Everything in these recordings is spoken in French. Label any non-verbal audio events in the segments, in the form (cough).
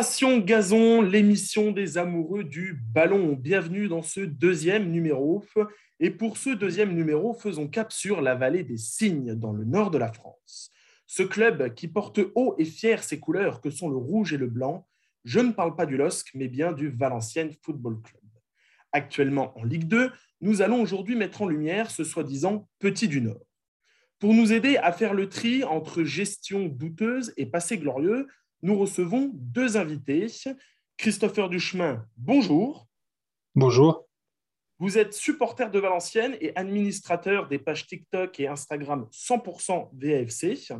Passion Gazon, l'émission des amoureux du ballon. Bienvenue dans ce deuxième numéro. Et pour ce deuxième numéro, faisons cap sur la vallée des Cygnes, dans le nord de la France. Ce club qui porte haut et fier ses couleurs que sont le rouge et le blanc, je ne parle pas du LOSC, mais bien du Valenciennes Football Club. Actuellement en Ligue 2, nous allons aujourd'hui mettre en lumière ce soi-disant petit du Nord. Pour nous aider à faire le tri entre gestion douteuse et passé glorieux, nous recevons deux invités. Christopher Duchemin, bonjour. Bonjour. Vous êtes supporter de Valenciennes et administrateur des pages TikTok et Instagram 100% VAFC.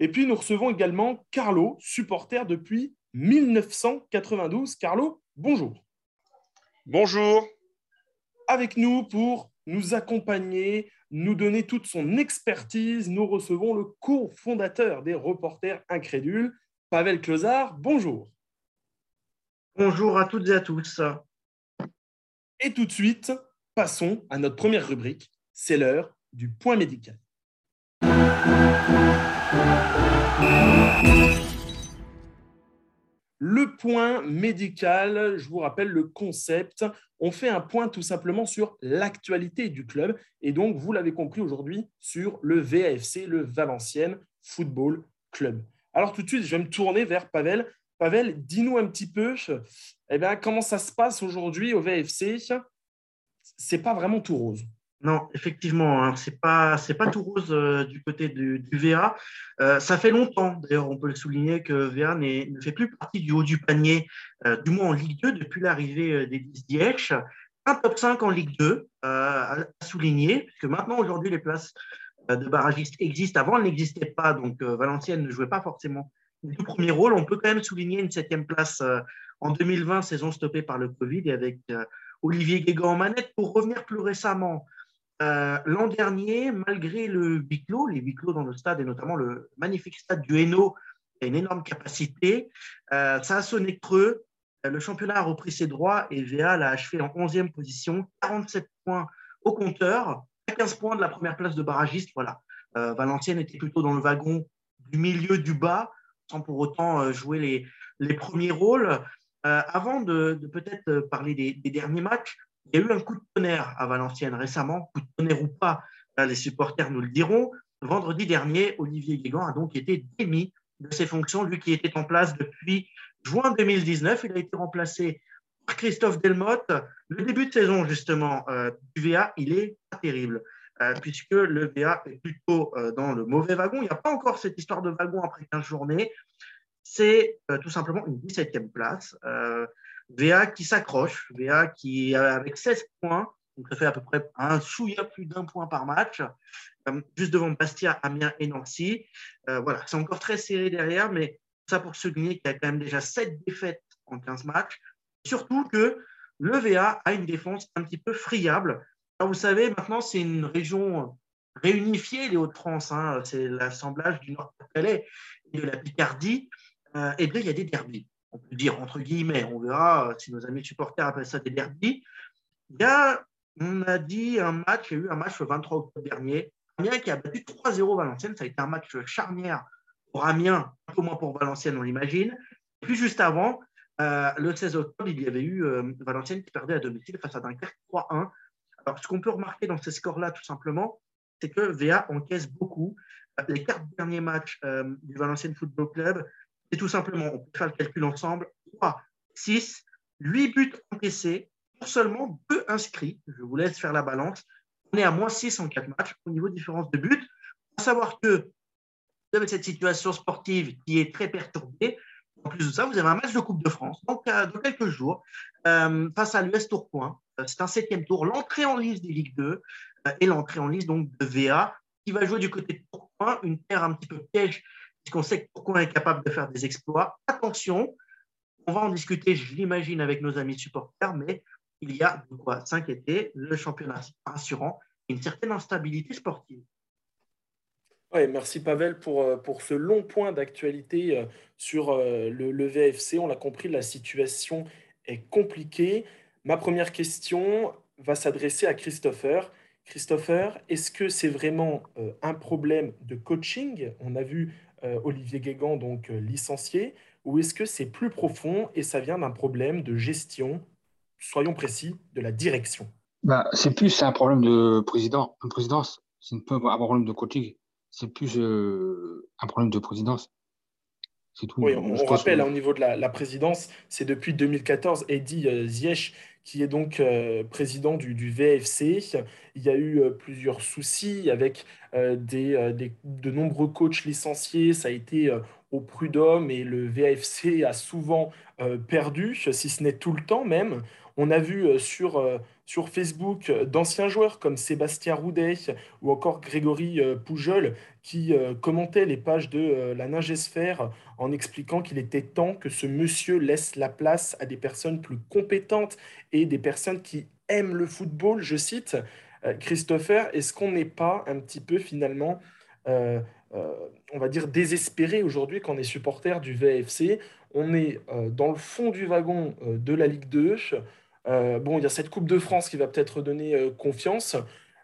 Et puis nous recevons également Carlo, supporter depuis 1992. Carlo, bonjour. Bonjour. Avec nous pour nous accompagner, nous donner toute son expertise, nous recevons le cofondateur des Reporters Incrédules, Pavel Closard, bonjour. Bonjour à toutes et à tous. Et tout de suite, passons à notre première rubrique, c'est l'heure du point médical. Le point médical, je vous rappelle le concept. On fait un point tout simplement sur l'actualité du club et donc, vous l'avez compris aujourd'hui, sur le VAFC, le Valenciennes Football Club. Alors tout de suite, je vais me tourner vers Pavel. Pavel, dis-nous un petit peu eh bien, comment ça se passe aujourd'hui au VFC. C'est pas vraiment tout rose. Non, effectivement, hein, c'est pas pas tout rose euh, du côté du, VA. Euh, ça fait longtemps, d'ailleurs, on peut le souligner que VA ne fait plus partie du haut du panier, euh, du moins en Ligue 2 depuis l'arrivée des 10 Diech. Un top 5 en Ligue 2 à souligner, puisque maintenant aujourd'hui les places de barragistes existe. Avant, elle n'existait pas, donc euh, Valenciennes ne jouait pas forcément le premier rôle. On peut quand même souligner une septième place euh, en 2020, saison stoppée par le Covid, et avec Olivier Guégan en manette. Pour revenir plus récemment, l'an dernier, malgré le huis clos, les huis clos dans le stade, et notamment le magnifique stade du Hainaut, qui a une énorme capacité, ça a sonné creux. Le championnat a repris ses droits et VA l'a achevé en 11e position, 47 points au compteur. 15 points de la première place de barragiste. Voilà. Euh, Valenciennes était plutôt dans le wagon du milieu du bas, sans pour autant euh, jouer les, premiers rôles. Euh, avant de, peut-être parler des, derniers matchs, il y a eu un coup de tonnerre à Valenciennes récemment, coup de tonnerre ou pas, les supporters nous le diront. Vendredi dernier, Olivier Guégan a donc été démis de ses fonctions, lui qui était en place depuis juin 2019. Il a été remplacé Christophe Delmotte. Le début de saison, justement, euh, du VA, il est pas terrible, euh, puisque le VA est plutôt euh, dans le mauvais wagon. Il n'y a pas encore cette histoire de wagon après 15 journées. C'est tout simplement une 17e place. VA qui s'accroche, VA qui, avec 16 points, donc ça fait à peu près un chouïa plus d'un point par match, juste devant Bastia, Amiens et Nancy. voilà, c'est encore très serré derrière, mais ça pour souligner qu'il y a quand même déjà 7 défaites en 15 matchs. Surtout que le VA a une défense un petit peu friable. vous savez, maintenant, c'est une région réunifiée, les Hauts-de-France. Hein. c'est l'assemblage du Nord-Pas-de-Calais et de la Picardie. Euh, et bien, il y a des derbies. On peut dire entre guillemets, on verra si nos amis supporters appellent ça des derbies. Il y a, on a dit un match, il y a eu un match le 23 octobre dernier. Amiens qui a battu 3-0 Valenciennes. Ça a été un match charnière pour Amiens, un peu moins pour Valenciennes, on l'imagine. Et puis juste avant, euh, le 16 octobre, il y avait eu euh, Valenciennes qui perdait à domicile face à Dunkerque 3-1. Alors, ce qu'on peut remarquer dans ces scores-là, tout simplement, c'est que VA encaisse beaucoup. Euh, les quatre derniers matchs du Valenciennes Football Club, c'est tout simplement, on peut faire le calcul ensemble, 3, 6, 8 buts encaissés pour seulement 2 inscrits. Je vous laisse faire la balance. On est à moins 6 en 4 matchs au niveau de différence de buts. À savoir que vous avez cette situation sportive qui est très perturbée. En plus de ça, vous avez un match de Coupe de France, donc euh, dans quelques jours, euh, face à l'US Tourcoing. Euh, c'est un septième tour, l'entrée en liste des Ligue 2 et l'entrée en liste de VA, qui va jouer du côté de Tourcoing, une terre un petit peu piège, puisqu'on sait que Tourcoing est capable de faire des exploits. Attention, on va en discuter, je l'imagine, avec nos amis supporters, mais il y a de quoi s'inquiéter. Le championnat rassurant et une certaine instabilité sportive. Merci Pavel pour, euh, pour ce long point d'actualité euh, sur euh, le, VFC. On l'a compris, la situation est compliquée. Ma première question va s'adresser à Christopher. Christopher, est-ce que c'est vraiment un problème de coaching? On a vu Olivier Guégan donc licencié, ou est-ce que c'est plus profond et ça vient d'un problème de gestion, soyons précis, de la direction bah, C'est plus un problème de président, présidence. C'est un problème de coaching. C'est plus euh, un problème de présidence. Tout. Oui, on, rappelle, hein, au niveau de la, présidence, c'est depuis 2014 Eddie euh, Ziyech qui est donc euh, président du, VFC. Il y a eu plusieurs soucis avec des, de nombreux coachs licenciés. Ça a été au prud'homme et le VFC a souvent perdu, si ce n'est tout le temps même. On a vu euh, sur, euh, sur Facebook euh, d'anciens joueurs comme Sébastien Roudet ou encore Grégory Poujol qui commentaient les pages de la Ningesphère en expliquant qu'il était temps que ce monsieur laisse la place à des personnes plus compétentes et des personnes qui aiment le football. Je cite Christopher, est-ce qu'on n'est pas un petit peu finalement, on va dire, désespéré aujourd'hui quand on est supporter du VFC On est dans le fond du wagon de la Ligue 2. Euh, bon, il y a cette Coupe de France qui va peut-être donner euh, confiance,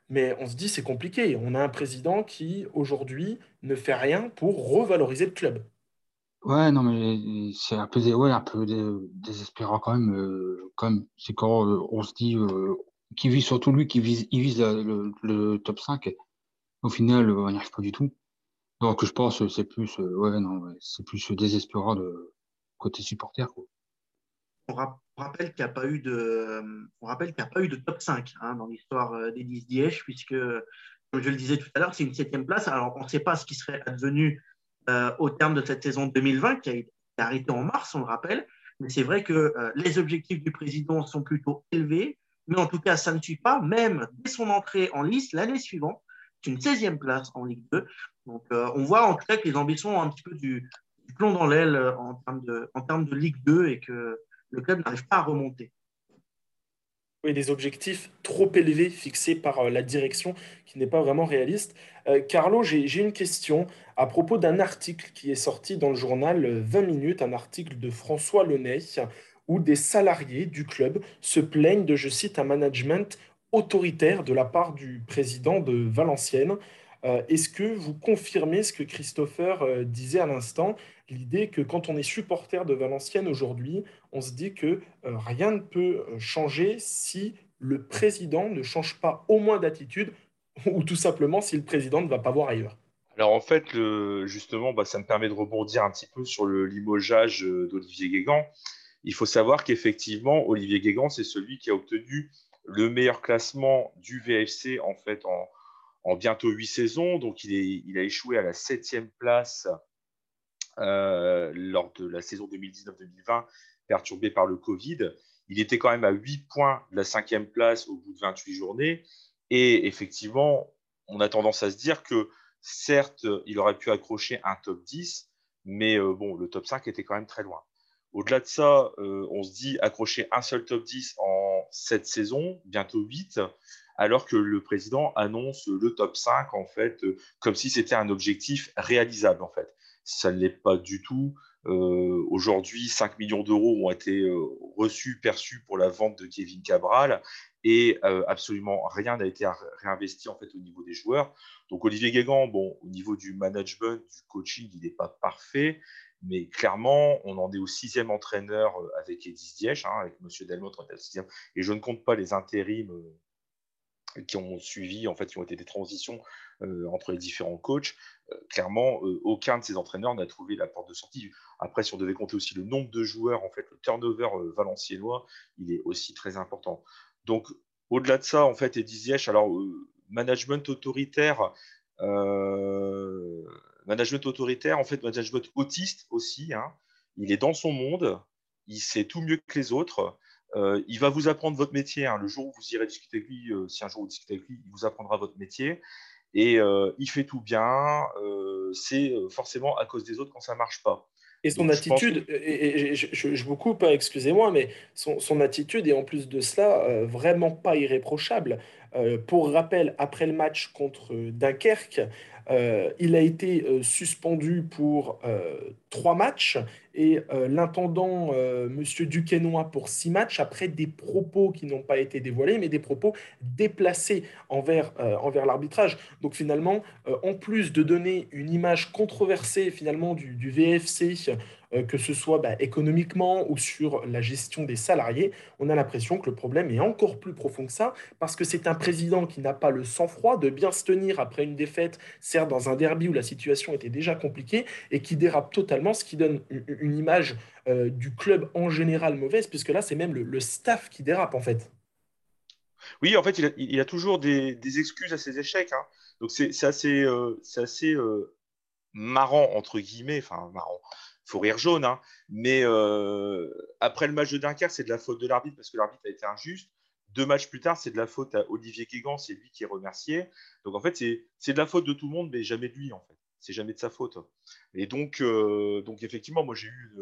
mais on se dit c'est compliqué. On a un président qui aujourd'hui ne fait rien pour revaloriser le club. Ouais, non, mais c'est un peu, désespérant quand même. Euh, c'est quand on se dit qu'il vise surtout lui, qui vise, il vise le, top 5. Au final, on n'y arrive pas du tout. Donc, je pense que c'est plus, ouais, c'est plus désespérant de côté supporter. On, rappelle qu'il n'y a pas eu de, on rappelle qu'il a pas eu de top 5 hein, dans l'histoire euh, des 10 Dièche, puisque, comme je le disais tout à l'heure, c'est une septième place. Alors, on ne sait pas ce qui serait advenu euh, au terme de cette saison 2020, qui a été arrêtée en mars, on le rappelle. Mais c'est vrai que euh, les objectifs du président sont plutôt élevés. Mais en tout cas, ça ne suit pas, même dès son entrée en liste l'année suivante, c'est une 16e place en Ligue 2. Donc, on voit en tout cas que les ambitions ont un petit peu du, plomb dans l'aile en, termes de, en termes de Ligue 2 et que le club n'arrive pas à remonter. Oui, des objectifs trop élevés fixés par euh, la direction qui n'est pas vraiment réaliste. Euh, Carlo, j'ai une question à propos d'un article qui est sorti dans le journal 20 minutes, un article de François Lenay, où des salariés du club se plaignent de, je cite, un management autoritaire de la part du président de Valenciennes. Euh, est-ce que vous confirmez ce que Christopher disait à l'instant l'idée que quand on est supporter de Valenciennes aujourd'hui, on se dit que euh, rien ne peut euh, changer si le président ne change pas au moins d'attitude (laughs) ou tout simplement si le président ne va pas voir ailleurs? Alors en fait, justement, bah, ça me permet de rebondir un petit peu sur le limogeage euh, d'Olivier Guégan. Il faut savoir qu'effectivement, Olivier Guégan, c'est celui qui a obtenu le meilleur classement du VFC en fait en, bientôt huit saisons. Donc il, a échoué à la septième place euh, lors de la saison 2019-2020, perturbé par le Covid. Il était quand même à 8 points de la cinquième place au bout de 28 journées. Et effectivement, on a tendance à se dire que certes, il aurait pu accrocher un top 10, mais euh, bon, le top 5 était quand même très loin. Au-delà de ça, euh, on se dit accrocher un seul top 10 en cette saison, bientôt 8, alors que le président annonce le top 5, en fait, comme si c'était un objectif réalisable, en fait ça ne l'est pas du tout. Euh, aujourd'hui, 5 millions d'euros ont été euh, reçus, perçus pour la vente de Kevin Cabral et euh, absolument rien n'a été réinvesti en fait au niveau des joueurs. Donc Olivier Guégan, bon, au niveau du management, du coaching, il n'est pas parfait, mais clairement, on en est au sixième entraîneur avec Edis Diech, hein, avec Monsieur Delmont, sixième, et je ne compte pas les intérims qui ont suivi, en fait, qui ont été des transitions euh, entre les différents coachs. Euh, clairement, euh, aucun de ces entraîneurs n'a trouvé la porte de sortie. Après, si on devait compter aussi le nombre de joueurs, en fait, le turnover valenciennois, il est aussi très important. Donc, au-delà de ça, en fait, Eddie Ziyech, alors, management autoritaire, management autoritaire, en fait, management autiste aussi. Hein. Il est dans son monde, il sait tout mieux que les autres. Il va vous apprendre votre métier. Hein. Le jour où vous irez discuter avec lui, si un jour vous discutez avec lui, il vous apprendra votre métier. Et euh, il fait tout bien. Euh, c'est euh, forcément à cause des autres quand ça marche pas. Et son attitude, et, je, vous coupe, hein, excusez-moi, mais son, attitude est en plus de cela vraiment pas irréprochable. Pour rappel, après le match contre Dunkerque, euh, il a été euh, suspendu pour euh, trois matchs et l'intendant, Monsieur Duquesnoy, pour six matchs après des propos qui n'ont pas été dévoilés, mais des propos déplacés envers, envers l'arbitrage. Donc finalement, en plus de donner une image controversée finalement du VFC que ce soit bah, économiquement ou sur la gestion des salariés, on a l'impression que le problème est encore plus profond que ça, parce que c'est un président qui n'a pas le sang-froid de bien se tenir après une défaite, certes dans un derby où la situation était déjà compliquée, et qui dérape totalement, ce qui donne une image du club en général mauvaise, puisque là, c'est même le staff qui dérape en fait. Oui, en fait, il a, toujours des, excuses à ses échecs. Hein. Donc, c'est assez, euh, assez euh, marrant, entre guillemets. Enfin, marrant. Faut rire jaune. Hein. Mais euh, après le match de Dunkerque, c'est de la faute de l'arbitre parce que l'arbitre a été injuste. Deux matchs plus tard, c'est de la faute à Olivier Guégan, c'est lui qui est remercié. Donc, en fait, c'est de la faute de tout le monde, mais jamais de lui, en fait. C'est jamais de sa faute. Et donc, donc effectivement, moi, j'ai eu,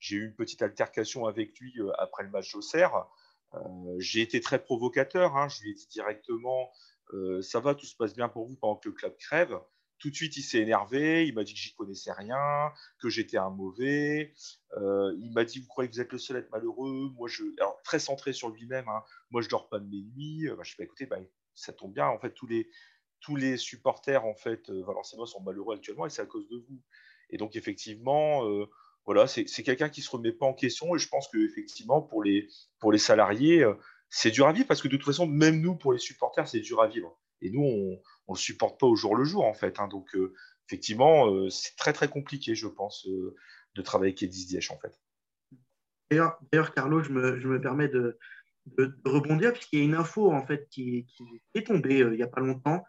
j'ai eu une petite altercation avec lui après le match d'Auxerre. Euh, j'ai été très provocateur. Hein. Je lui ai dit directement euh, Ça va, tout se passe bien pour vous pendant que le club crève. Tout de suite, il s'est énervé. Il m'a dit que j'y connaissais rien, que j'étais un mauvais. Euh, il m'a dit Vous croyez que vous êtes le seul à être malheureux? Moi, je. Alors, très centré sur lui-même. Hein. Moi, je dors pas de mes nuits. Bah, je fais Écoutez, bah, ça tombe bien. En fait, tous les, tous les supporters en fait, valenciennois sont malheureux actuellement et c'est à cause de vous. Et donc, effectivement, voilà, c'est quelqu'un qui ne se remet pas en question et je pense qu'effectivement, pour les, pour les salariés, euh, c'est dur à vivre parce que de toute façon, même nous, pour les supporters, c'est dur à vivre. Et nous, on ne le supporte pas au jour le jour, en fait. Hein. donc, euh, effectivement, euh, c'est très, très compliqué, je pense, de travailler avec Edis Diech, en fait. D'ailleurs, Carlo, je me, permais de, rebondir, puisqu'il y a une info en fait, qui, est tombée il n'y a pas longtemps.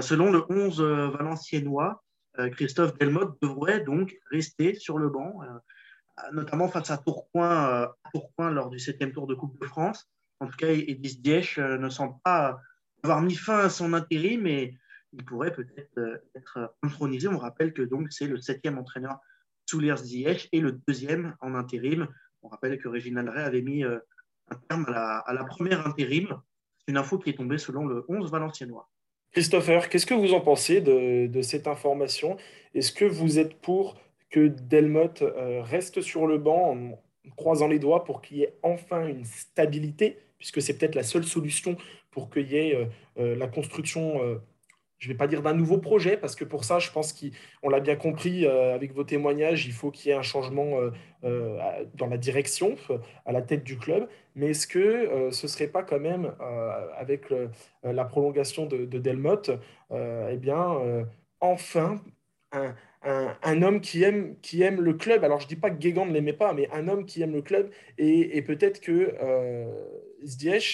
selon le 11 Valenciennois, euh, Christophe Delmotte devrait donc rester sur le banc, euh, notamment face à Tourcoing, euh, lors du septième tour de Coupe de France. En tout cas, Edis Diech ne semble pas avoir mis fin à son intérim, mais il pourrait peut-être être intronisé. On rappelle que donc c'est le septième entraîneur sous l'air Ziyech et le deuxième en intérim. On rappelle que Réginald Ray avait mis un terme à la, première intérim. C'est une info qui est tombée selon le 11 Valenciennois. Christopher, qu'est-ce que vous en pensez de, cette information? Est-ce que vous êtes pour que Delmotte euh, reste sur le banc en croisant les doigts pour qu'il y ait enfin une stabilité, puisque c'est peut-être la seule solution pour qu'il y ait euh, euh, la construction je ne vais pas dire d'un nouveau projet, parce que pour ça, je pense qu'on l'a bien compris euh, avec vos témoignages, il faut qu'il y ait un changement euh, euh, dans la direction, à la tête du club. Mais est-ce que ce ne serait pas quand même, avec la prolongation de, de Delmotte, eh bien, enfin un, un, homme qui aime, qui aime le club. Alors, je ne dis pas que Guégan ne l'aimait pas, mais un homme qui aime le club. Et, peut-être que euh,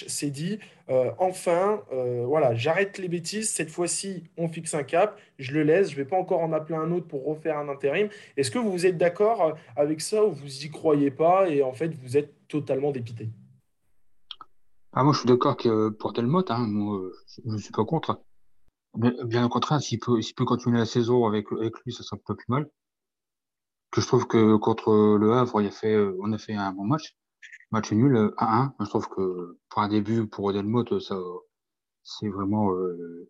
s'est dit euh, enfin, euh, voilà, j'arrête les bêtises. Cette fois-ci, on fixe un cap. Je le laisse. Je ne vais pas encore en appeler un autre pour refaire un intérim. Est-ce que vous êtes d'accord avec ça ou vous y croyez pas et en fait, vous êtes totalement dépité? Ah, Moi, je suis d'accord que pour Delmotte, hein, je ne suis pas contre. Bien, au contraire, s'il peut, peut continuer la saison avec, avec lui, ça sera pas plus mal. Que je trouve que contre le Havre, il a fait, on a fait un bon match. Match nul, à 1 Je trouve que pour un début, pour Delmotte, ça, c'est vraiment, euh,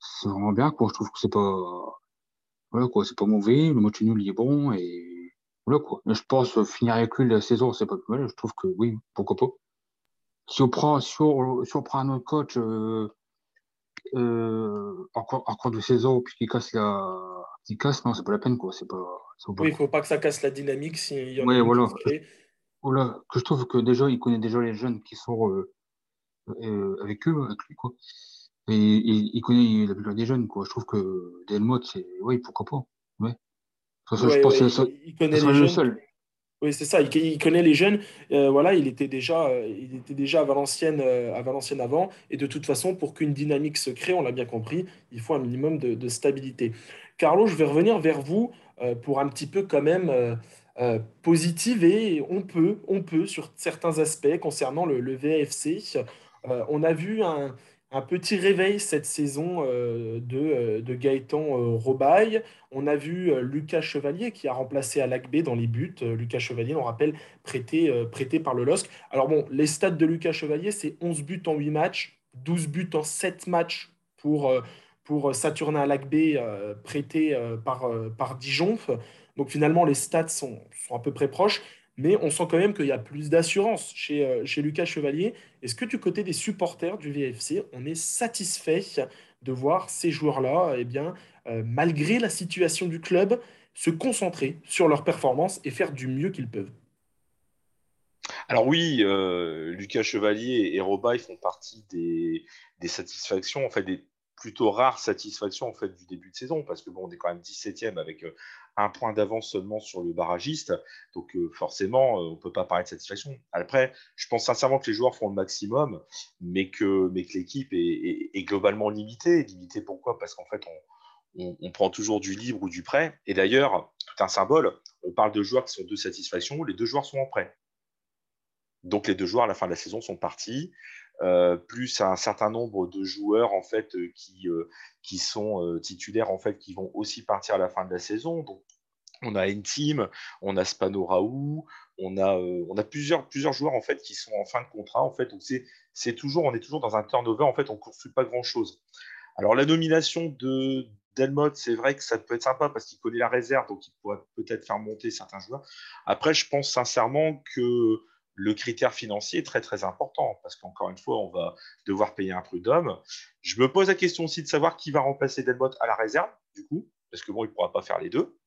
c'est vraiment bien, quoi. Je trouve que c'est pas, voilà, quoi, c'est pas mauvais. Le match nul, il est bon et voilà, quoi. Je pense finir avec lui la saison, c'est pas plus mal. Je trouve que oui, pourquoi pas. Si on prend, si on, si on prend un autre coach, euh, euh, en, cours, de saison, puis qu'il casse la. Qui casse, non, c'est pas la peine, quoi. C'est pas, oui, il faut pas que ça casse la dynamique s'il y en a voilà. voilà. Que je trouve que déjà, il connaît déjà les jeunes qui sont euh, euh, avec eux, avec lui, quoi. Et, il connaît la plupart des jeunes, quoi. Je trouve que Delmotte, c'est. Oui, pourquoi pas. Ouais. je pense que il, connaît les jeunes. Seul. Oui, c'est ça. Il, connaît les jeunes. Euh, voilà, il était déjà, euh, il était déjà à Valenciennes, euh, à Valenciennes avant. Et de toute façon, pour qu'une dynamique se crée, on l'a bien compris, il faut un minimum de, stabilité. Carlo, je vais revenir vers vous pour un petit peu quand même positiver. On peut, on peut sur certains aspects concernant le, le VFC. on a vu un, un petit réveil cette saison euh, de, euh, de, Gaëtan euh. On a vu Lucas Chevalier qui a remplacé Alakbé dans les buts. Lucas Chevalier, on rappelle, prêté, prêté par le LOSC. Alors bon, les stats de Lucas Chevalier, c'est 11 buts en 8 matchs, 12 buts en 7 matchs pour, pour Saturnin Alakbé prêté par, par Dijon. Donc finalement, les stats sont, sont à peu près proches mais on sent quand même qu'il y a plus d'assurance chez, euh, chez Lucas Chevalier. Est-ce que du côté des supporters du VFC, on est satisfait de voir ces joueurs-là, eh bien, euh, malgré la situation du club, se concentrer sur leur performance et faire du mieux qu'ils peuvent? Alors oui, euh, Lucas Chevalier et Robaille font partie des, satisfactions, en fait des plutôt rares satisfactions en fait du début de saison, parce que bon, on est quand même 17e avec euh, un point d'avance seulement sur le barragiste, donc euh, forcément, on ne peut pas parler de satisfaction. Après, je pense sincèrement que les joueurs font le maximum, mais que, mais l'équipe est, est, globalement limitée. Limitée pourquoi? Parce qu'en fait, on, on, prend toujours du libre ou du prêt. Et d'ailleurs, tout un symbole, on parle de joueurs qui sont de satisfaction, les deux joueurs sont en prêt. Donc les deux joueurs à la fin de la saison sont partis, euh, plus un certain nombre de joueurs en fait euh, qui, euh, qui sont titulaires en fait qui vont aussi partir à la fin de la saison. Donc on a team, on a Spano Raoult, on a, on a plusieurs, plusieurs joueurs en fait qui sont en fin de contrat en fait. Donc c'est toujours, on est toujours dans un turnover en fait, on ne construit pas grand chose. Alors la nomination de Delmotte, c'est vrai que ça peut être sympa parce qu'il connaît la réserve, donc il pourrait peut-être faire monter certains joueurs. Après, je pense sincèrement que le critère financier est très très important parce qu'encore une fois, on va devoir payer un prud'homme. Je me pose la question aussi de savoir qui va remplacer Delmotte à la réserve, du coup, parce que bon, il ne pourra pas faire les deux.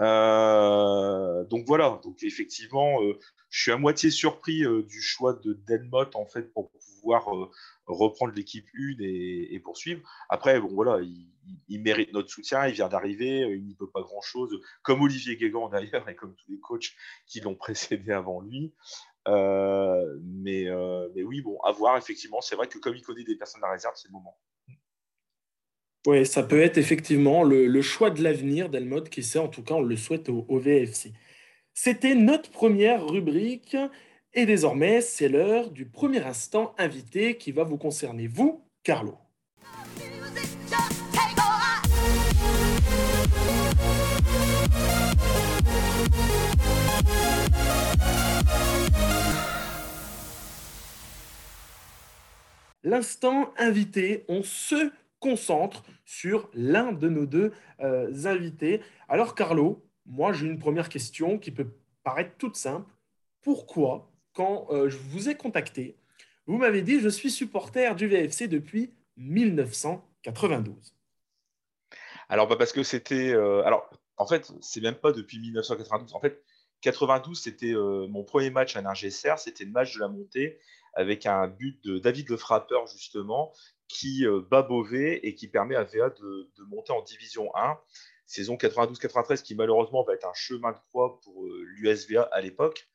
Euh, donc voilà, effectivement, euh, je suis à moitié surpris euh, du choix de Delmotte en fait pour pouvoir reprendre l'équipe 1 et, poursuivre. Après, bon voilà, il, mérite notre soutien, il vient d'arriver, il n'y peut pas grand chose, comme Olivier Guégan (laughs) d'ailleurs et comme tous les coachs qui l'ont précédé avant lui. Euh, mais, euh, oui, bon, à voir, effectivement. C'est vrai que comme il connaît des personnes de la réserve, c'est le moment. Oui, ça peut être effectivement le, choix de l'avenir d'Elmode, qui sait, en tout cas, on le souhaite au, au VFC. C'était notre première rubrique. Et désormais, c'est l'heure du premier instant invité qui va vous concerner, vous, Carlo. L'instant invité, on se concentre sur l'un de nos deux euh, invités. Alors Carlo, moi j'ai une première question qui peut paraître toute simple. Pourquoi, quand euh, je vous ai contacté, vous m'avez dit je suis supporter du VFC depuis 1992 Alors bah, parce que c'était... Euh, alors en fait, c'est même pas depuis 1992. En fait, 92, c'était mon premier match à Ningesser, c'était le match de la montée avec un but de David le Frappeur, justement, qui euh, bat Beauvais et qui permet à VA de, monter en Division 1. Saison 92-93 qui malheureusement va être un chemin de croix pour euh, l'USVA à l'époque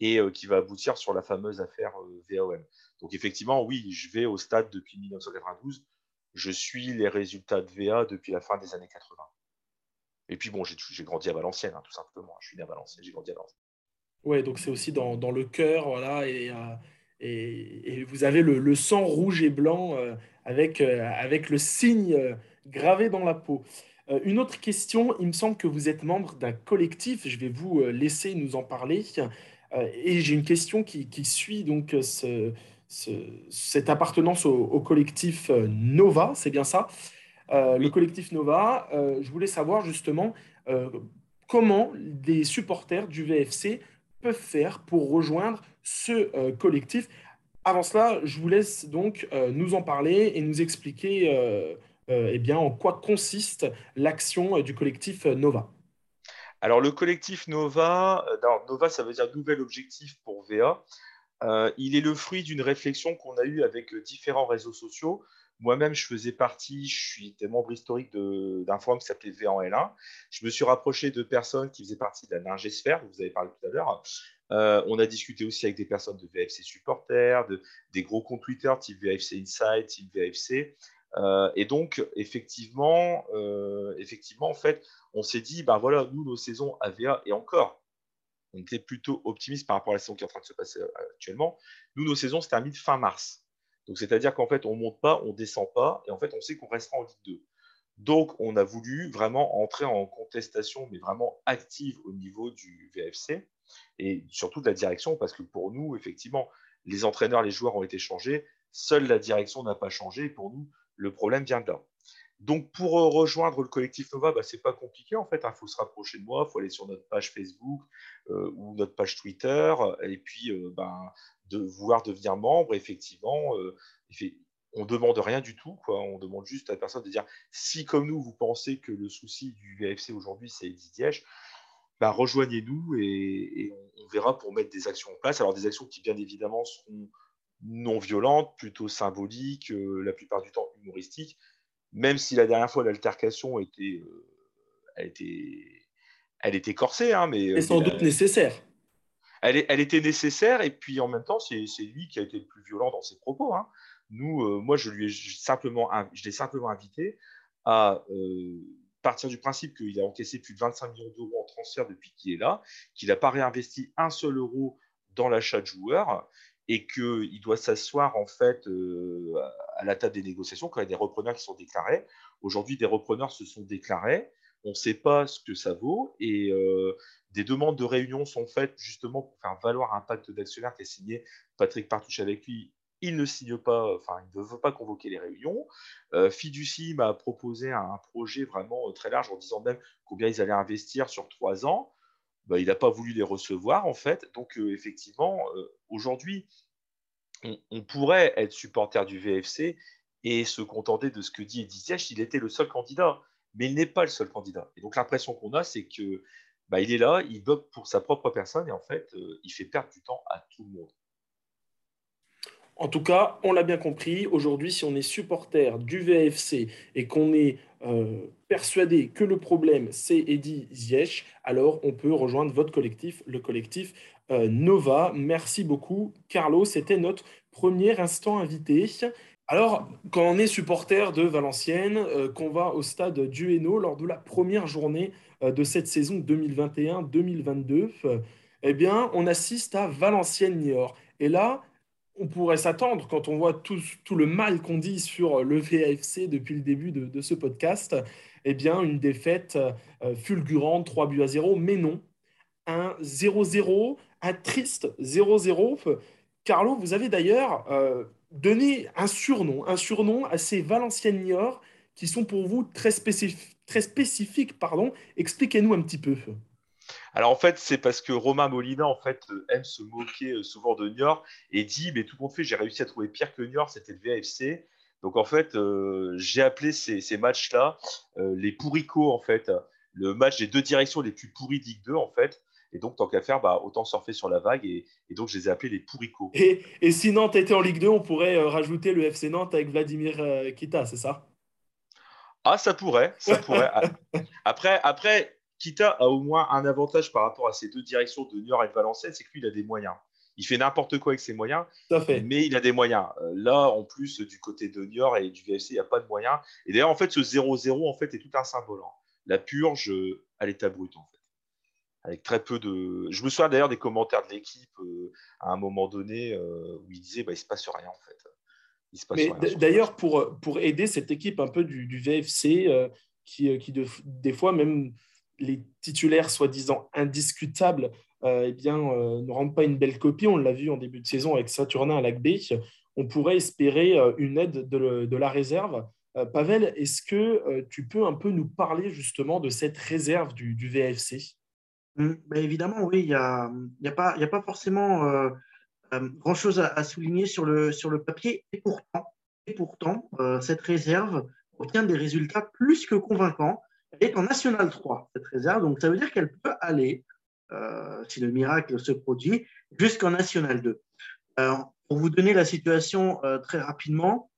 et euh, qui va aboutir sur la fameuse affaire VAOM. Donc effectivement, oui, je vais au stade depuis 1992. Je suis les résultats de VA depuis la fin des années 80. Et puis bon, j'ai grandi à Valenciennes, hein, tout simplement. Je suis né à Valenciennes, j'ai grandi à Valenciennes. Ouais, donc c'est aussi dans, le cœur, voilà, et, et, vous avez le, sang rouge et blanc euh, avec, euh, avec le signe euh, gravé dans la peau. Une autre question, il me semble que vous êtes membre d'un collectif, je vais vous laisser nous en parler. Et j'ai une question qui, suit donc ce, cette appartenance au, collectif Nova, c'est bien ça? Le collectif Nova, je voulais savoir justement comment des supporters du VFC peuvent faire pour rejoindre ce euh, collectif. Avant cela, je vous laisse donc euh, nous en parler et nous expliquer euh, eh bien, en quoi consiste l'action du collectif Nova. Alors le collectif Nova, Nova ça veut dire nouvel objectif pour VA. il est le fruit d'une réflexion qu'on a eue avec différents réseaux sociaux. Moi-même, je faisais partie, je suis membre historique d'un forum qui s'appelait V en L1. Je me suis rapproché de personnes qui faisaient partie de la Ningesphère, vous avez parlé tout à l'heure, euh, on a discuté aussi avec des personnes de VFC supporters, de, des gros comptes Twitter type VFC Insight, type VFC. Euh, et donc, effectivement, euh, effectivement, en fait, on s'est dit, ben voilà, nous, nos saisons AVA, et encore, on était plutôt optimiste par rapport à la saison qui est en train de se passer actuellement. Nous, nos saisons se terminent fin mars. Donc, c'est-à-dire qu'en fait, on ne monte pas, on ne descend pas, et en fait, on sait qu'on restera en Ligue 2. Donc, on a voulu vraiment entrer en contestation, mais vraiment active au niveau du VFC et surtout de la direction, parce que pour nous, effectivement, les entraîneurs, les joueurs ont été changés, seule la direction n'a pas changé, et pour nous, le problème vient de là. Donc, pour euh, rejoindre le collectif Nova, bah, ce n'est pas compliqué en fait. Il hein. faut se rapprocher de moi, il faut aller sur notre page Facebook euh, ou notre page Twitter, et puis euh, ben, de vouloir devenir membre. Effectivement, on demande rien du tout, quoi. On demande juste à la personne de dire si, comme nous, vous pensez que le souci du VFC aujourd'hui, c'est Edith bah, rejoignez-nous et, on, verra pour mettre des actions en place. Alors, des actions qui, bien évidemment, seront non violentes, plutôt symboliques, euh, la plupart du temps humoristiques, même si la dernière fois, l'altercation était, euh, elle était, elle était corsée. Hein, mais, et sans doute nécessaire. Elle, elle, était nécessaire, et puis en même temps, c'est lui qui a été le plus violent dans ses propos. Hein. Nous, euh, moi, je lui ai simplement, je l'ai simplement invité à euh, partir du principe qu'il a encaissé plus de 25 millions d'euros en transfert depuis qu'il est là, qu'il n'a pas réinvesti un seul euro dans l'achat de joueurs et qu'il doit s'asseoir en fait euh, à la table des négociations quand il y a des repreneurs qui sont déclarés. Aujourd'hui, des repreneurs se sont déclarés. On ne sait pas ce que ça vaut et des demandes de réunion sont faites justement pour faire valoir un pacte d'actionnaires qui a signé Patrick Partouche avec lui il ne signe pas, enfin, il ne veut pas convoquer les réunions. Euh, Fiduci m'a proposé un, projet vraiment euh, très large en disant même combien ils allaient investir sur trois ans. Bah, il n'a pas voulu les recevoir, en fait. Donc, euh, effectivement, aujourd'hui, on, pourrait être supporter du VFC et se contenter de ce que dit Edith Siège, il était le seul candidat. Mais il n'est pas le seul candidat. Et donc, l'impression qu'on a, c'est que bah, est là, il bloque pour sa propre personne et en fait, il fait perdre du temps à tout le monde. En tout cas, on l'a bien compris, aujourd'hui, si on est supporter du VFC et qu'on est euh, persuadé que le problème, c'est Eddy Ziyech, alors on peut rejoindre votre collectif, le collectif euh, Nova. Merci beaucoup, Carlo. C'était notre premier instant invité. Alors, quand on est supporter de Valenciennes, euh, qu'on va au stade du Hainaut lors de la première journée de cette saison 2021-2022, eh bien, on assiste à Valenciennes-Niort. Et là, on pourrait s'attendre, quand on voit tout, le mal qu'on dit sur le VAFC depuis le début de, ce podcast, eh bien, une défaite euh, fulgurante, 3 buts à 0, mais non. Un 0-0, un triste 0-0. Carlo, vous avez d'ailleurs euh, donné un surnom, un surnom à ces Valenciennes Niort qui sont pour vous très, très spécifiques. Pardon. Expliquez-nous un petit peu. Alors en fait, c'est parce que Romain Molina en fait euh, aime se moquer euh, souvent de Niort et dit mais tout monde fait, j'ai réussi à trouver pire que Niort, c'était le VFC. Donc en fait, euh, j'ai appelé ces, matchs-là les pourricots en fait, le match des deux directions les plus pourries Ligue 2 en fait. Et donc, tant qu'à faire, bah, autant surfer sur la vague. Et, donc, je les ai appelés les pourricots. Et, et si Nantes était en Ligue 2, on pourrait rajouter le FC Nantes avec Vladimir Kita, c'est ça? Ah, ça pourrait. Ça pourrait. (laughs) après, après, Kita a au moins un avantage par rapport à ces deux directions de Niort et de Valenciennes, c'est que lui, il a des moyens. Il fait n'importe quoi avec ses moyens, mais il a des moyens. Euh, là, en plus, du côté de Niort et du VFC, il n'y a pas de moyens. Et d'ailleurs, en fait, ce 0-0 en fait, est tout un symbole. Hein. La purge à l'état brut, en fait. Avec très peu de. Je me souviens d'ailleurs des commentaires de l'équipe euh, à un moment donné euh, où il disait bah, il ne se passe rien, en fait. D'ailleurs, pour, pour aider cette équipe un peu du, VFC, qui, qui des fois même les titulaires soi-disant indiscutables euh, eh bien, euh, ne rendent pas une belle copie. On l'a vu en début de saison avec Saturnin à Lac. On pourrait espérer euh, une aide de, la réserve. Pavel, est-ce que tu peux un peu nous parler justement de cette réserve du, VFC hum, ben, Évidemment, oui. Il n'y a, pas, a pas forcément grand-chose à, souligner sur le, sur le papier. Et pourtant, et pourtant cette réserve obtient des résultats plus que convaincants est en National 3, cette réserve. Donc, ça veut dire qu'elle peut aller, euh, si le miracle se produit, jusqu'en National 2. Euh, pour vous donner la situation euh, très rapidement,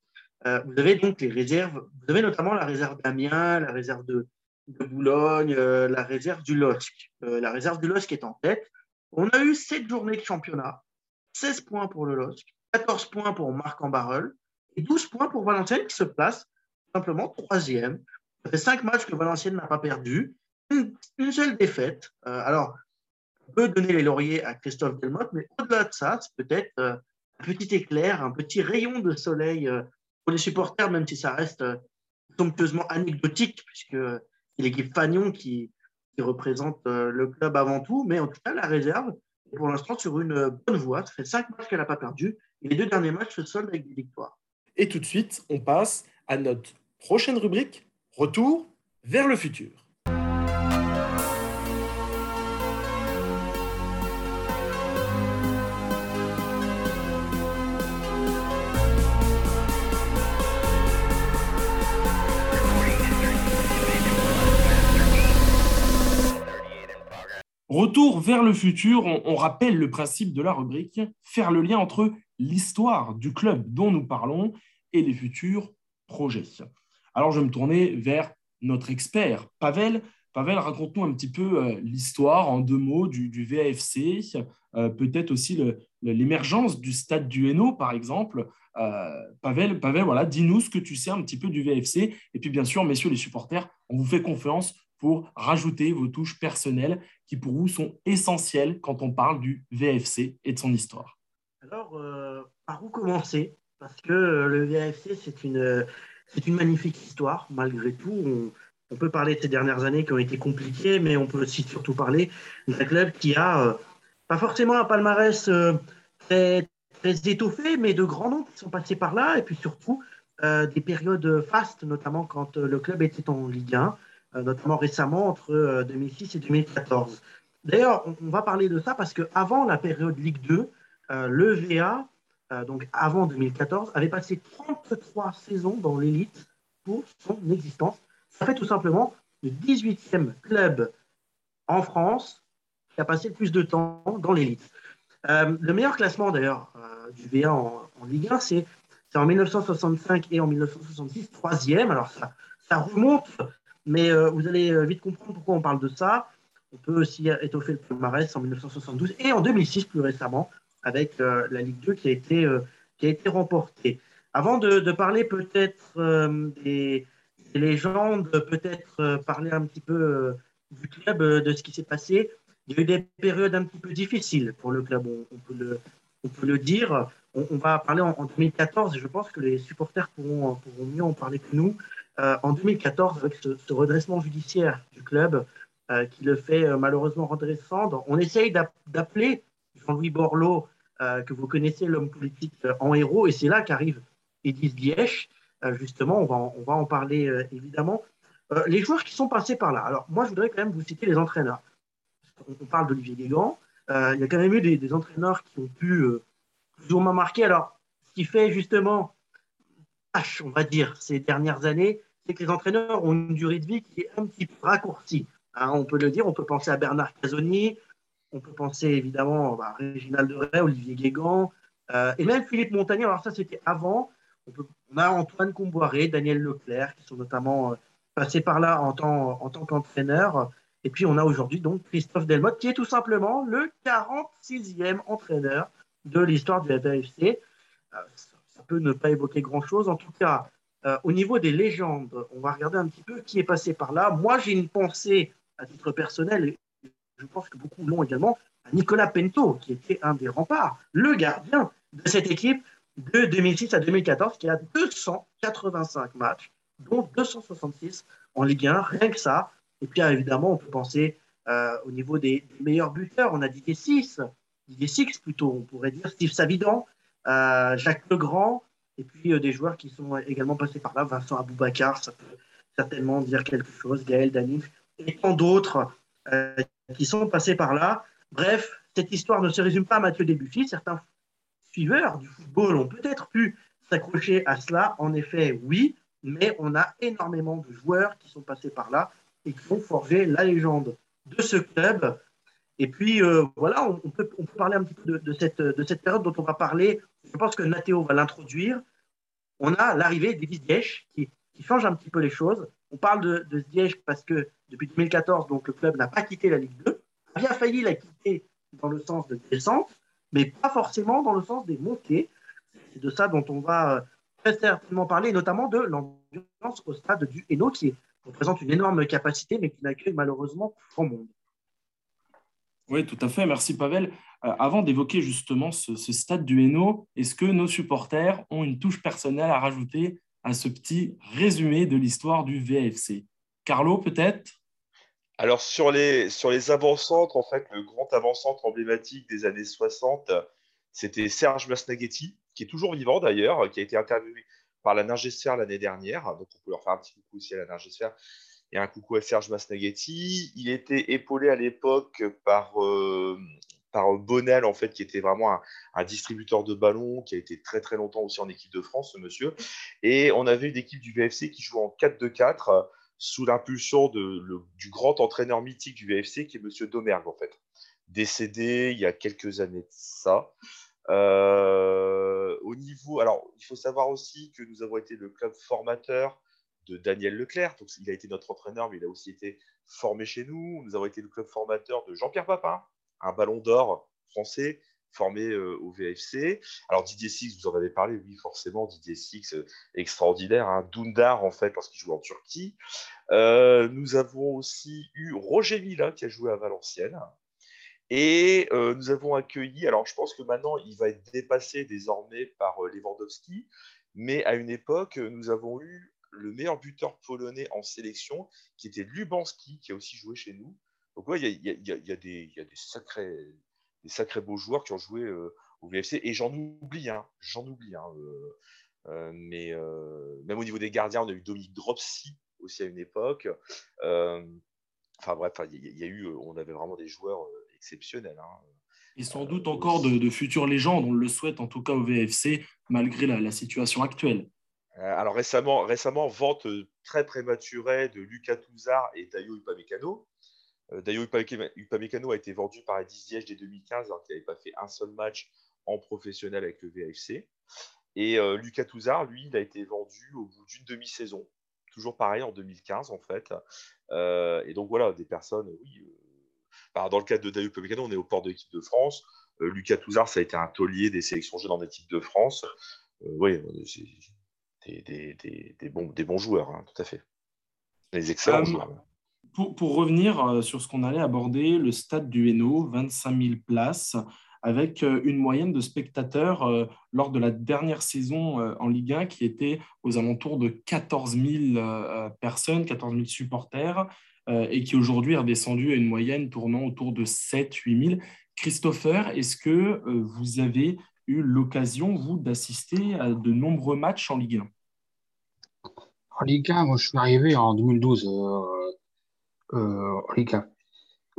vous avez donc les réserves, vous avez notamment la réserve d'Amiens, la réserve de, Boulogne, la réserve du LOSC. la réserve du LOSC est en tête. On a eu 7 journées de championnat, 16 points pour le LOSC, 14 points pour Marc en et 12 points pour Valenciennes qui se place simplement troisième ça fait cinq matchs que Valenciennes n'a pas perdu. Une, seule défaite. Euh, alors, on peut donner les lauriers à Christophe Delmotte, mais au-delà de ça, c'est peut-être euh, un petit éclair, un petit rayon de soleil euh, pour les supporters, même si ça reste somptueusement anecdotique, puisque c'est l'équipe Fagnon qui, qui représente le club avant tout. Mais en tout cas, la réserve est pour l'instant sur une bonne voie. Ça fait cinq matchs qu'elle n'a pas perdu. Et les deux derniers matchs se soldent avec des victoires. Et tout de suite, on passe à notre prochaine rubrique, Retour vers le futur. Retour vers le futur, on, rappelle le principe de la rubrique, faire le lien entre l'histoire du club dont nous parlons et les futurs projets. Alors je vais me tourner vers notre expert, Pavel. Pavel, raconte-nous un petit peu euh, l'histoire en deux mots du, VAFC, euh, peut-être aussi l'émergence du stade du Hainaut, par exemple. Euh, Pavel, Pavel voilà, dis-nous ce que tu sais un petit peu du VFC. Et puis, bien sûr, messieurs les supporters, on vous fait confiance pour rajouter vos touches personnelles qui pour vous sont essentielles quand on parle du VFC et de son histoire. Alors, par où commencer? Parce que le VFC, c'est une, c'est une magnifique histoire, malgré tout. On, peut parler de ces dernières années qui ont été compliquées, mais on peut aussi surtout parler d'un club qui a euh, pas forcément un palmarès très, très étoffé, mais de grands noms qui sont passés par là, et puis surtout des périodes fastes, notamment quand le club était en Ligue 1. Euh, notamment récemment entre 2006 euh, et 2014. D'ailleurs, on, va parler de ça parce qu'avant la période Ligue 2, euh, le VA, donc avant 2014, avait passé 33 saisons dans l'élite pour son existence. Ça fait tout simplement le 18e club en France qui a passé le plus de temps dans l'élite. le meilleur classement d'ailleurs du VA en, Ligue 1, c'est en 1965 et en 1966, troisième. Alors ça, remonte mais euh, vous allez euh, vite comprendre pourquoi on parle de ça. On peut aussi étoffer le palmarès en 1972 et en 2006 plus récemment avec euh, la Ligue 2 qui a été, qui a été remportée. Avant de, parler peut-être des, légendes, peut-être parler un petit peu du club, de ce qui s'est passé, il y a eu des périodes un petit peu difficiles pour le club, on, peut, le, on peut le dire. On, va parler en, en, 2014 et je pense que les supporters pourront, pourront mieux en parler que nous. Euh, en 2014 avec ce, redressement judiciaire du club euh, qui le fait euh, malheureusement redescendre. On essaye d'appeler Jean-Louis Borloo, que vous connaissez, l'homme politique, en héros, et c'est là qu'arrive Edith Lièche. justement, on va, en, on va en parler évidemment. les joueurs qui sont passés par là. Alors, moi, je voudrais quand même vous citer les entraîneurs. On, parle d'Olivier Guégan. il y a quand même eu des, des entraîneurs qui ont pu plus ou moins marquer. Alors, ce qui fait justement on va dire, ces dernières années, c'est que les entraîneurs ont une durée de vie qui est un petit peu raccourcie. Hein, on peut le dire, on peut penser à Bernard Casoni, on peut penser évidemment à Réginald Deray, Olivier Guégan, euh, et même Philippe Montagnier. Alors ça, c'était avant. On, a Antoine Comboiré, Daniel Leclerc, qui sont notamment euh, passés par là en tant, en qu'entraîneur. Et puis, on a aujourd'hui donc Christophe Delmotte, qui est tout simplement le 46e entraîneur de l'histoire du FAFC peut ne pas évoquer grand-chose. En tout cas, euh, au niveau des légendes, on va regarder un petit peu qui est passé par là. Moi, j'ai une pensée à titre personnel, je pense que beaucoup l'ont également, à Nicolas Pento, qui était un des remparts, le gardien de cette équipe de 2006 à 2014, qui a 285 matchs, dont 266 en Ligue 1, rien que ça. Et puis, évidemment, on peut penser euh, au niveau des, meilleurs buteurs. On a dit des 6, des 6 plutôt, on pourrait dire Steve Savidan, euh, Jacques Legrand, et puis euh, des joueurs qui sont également passés par là, Vincent Aboubacar, ça peut certainement dire quelque chose, Gaël Danif, et tant d'autres euh, qui sont passés par là. Bref, cette histoire ne se résume pas à Mathieu Debussy. Certains suiveurs du football ont peut-être pu s'accrocher à cela. En effet, oui, mais on a énormément de joueurs qui sont passés par là et qui ont forgé la légende de ce club. Et puis, voilà, on, peut, on, peut, parler un petit peu de, cette, de cette période dont on va parler je pense que Nathéo va l'introduire. On a l'arrivée d'Evis Diech qui, qui, change un petit peu les choses. On parle de, de parce que depuis 2014, donc, le club n'a pas quitté la Ligue 2, a bien failli la quitter dans le sens de descente, mais pas forcément dans le sens des montées. C'est de ça dont on va euh, très certainement parler, notamment de l'ambiance au stade du Hainaut, qui représente une énorme capacité, mais qui n'accueille malheureusement grand monde. Oui, tout à fait. Merci, Pavel. Euh, avant d'évoquer justement ce, stade du Hainaut, est-ce que nos supporters ont une touche personnelle à rajouter à ce petit résumé de l'histoire du VFC Carlo, peut-être? Alors, sur les, sur les avant-centres, en fait, le grand avant-centre emblématique des années 60, c'était Serge Masnaghetti, qui est toujours vivant d'ailleurs, qui a été interviewé par la Ningesphère l'année dernière. Donc, on peut leur faire un petit coucou aussi à la Ningesphère et un coucou à Serge Masnaghetti. Il était épaulé à l'époque par euh, par Bonnel, en fait, qui était vraiment un, distributeur de ballons, qui a été très très longtemps aussi en équipe de France, ce monsieur. Et on avait une équipe du VFC qui jouait en 4-2-4 euh, sous l'impulsion du grand entraîneur mythique du VFC, qui est monsieur Domergue, en fait. décédé il y a quelques années de ça. au niveau, alors il faut savoir aussi que nous avons été le club formateur de Daniel Leclerc. Donc, il a été notre entraîneur, mais il a aussi été formé chez nous. Nous avons été le club formateur de Jean-Pierre Papin, un ballon d'or français formé euh, au VFC. Alors Didier Six, vous en avez parlé, oui, forcément, Didier Six, euh, extraordinaire, hein, Dundar en fait, parce qu'il joue en Turquie. Euh, nous avons aussi eu Roger Villa qui a joué à Valenciennes. Et nous avons accueilli, alors je pense que maintenant il va être dépassé désormais par Lewandowski, mais à une époque, nous avons eu le meilleur buteur polonais en sélection, qui était Lubanski, qui a aussi joué chez nous. Donc, il y, a, des sacrés, des sacrés beaux joueurs qui ont joué euh, au VFC. Et j'en oublie, hein, j'en oublie. Hein, euh, euh, mais même au niveau des gardiens, on a eu Dominique Dropsy aussi à une époque. Enfin bref, il y, a eu, on avait vraiment des joueurs exceptionnels. Hein. Et sans doute encore de, futures légendes, on le souhaite en tout cas au VFC, malgré la, situation actuelle. alors récemment, récemment, vente très prématurée de Lucas Touzard et Tayo Upamecano. Euh, D'ailleurs, Upamecano a été vendu par Edis Diège dès 2015, alors qu'il n'avait pas fait un seul match en professionnel avec le VFC. Et euh, Lucas Touzard, lui, il a été vendu au bout d'une demi-saison. Toujours pareil en 2015, en fait. Euh, et donc, voilà, des personnes, oui. dans le cadre de Dayo Upamecano, on est au port de l'équipe de France. Lucas Touzard, ça a été un taulier des sélections jeunes en équipe de France. oui, des, des, bons, des bons joueurs, hein, tout à fait. Des excellents joueurs pour, revenir euh, sur ce qu'on allait aborder, le stade du Hainaut, 25 000 places, avec euh, une moyenne de spectateurs euh, lors de la dernière saison en Ligue 1 qui était aux alentours de 14 000 personnes, 14 000 supporters, et qui aujourd'hui est redescendu à une moyenne tournant autour de 7 8 000. Christopher, est-ce que vous avez eu l'occasion, vous, d'assister à de nombreux matchs en Ligue 1 En Ligue 1, moi, je suis arrivé en 2012 euh, Ligue 1.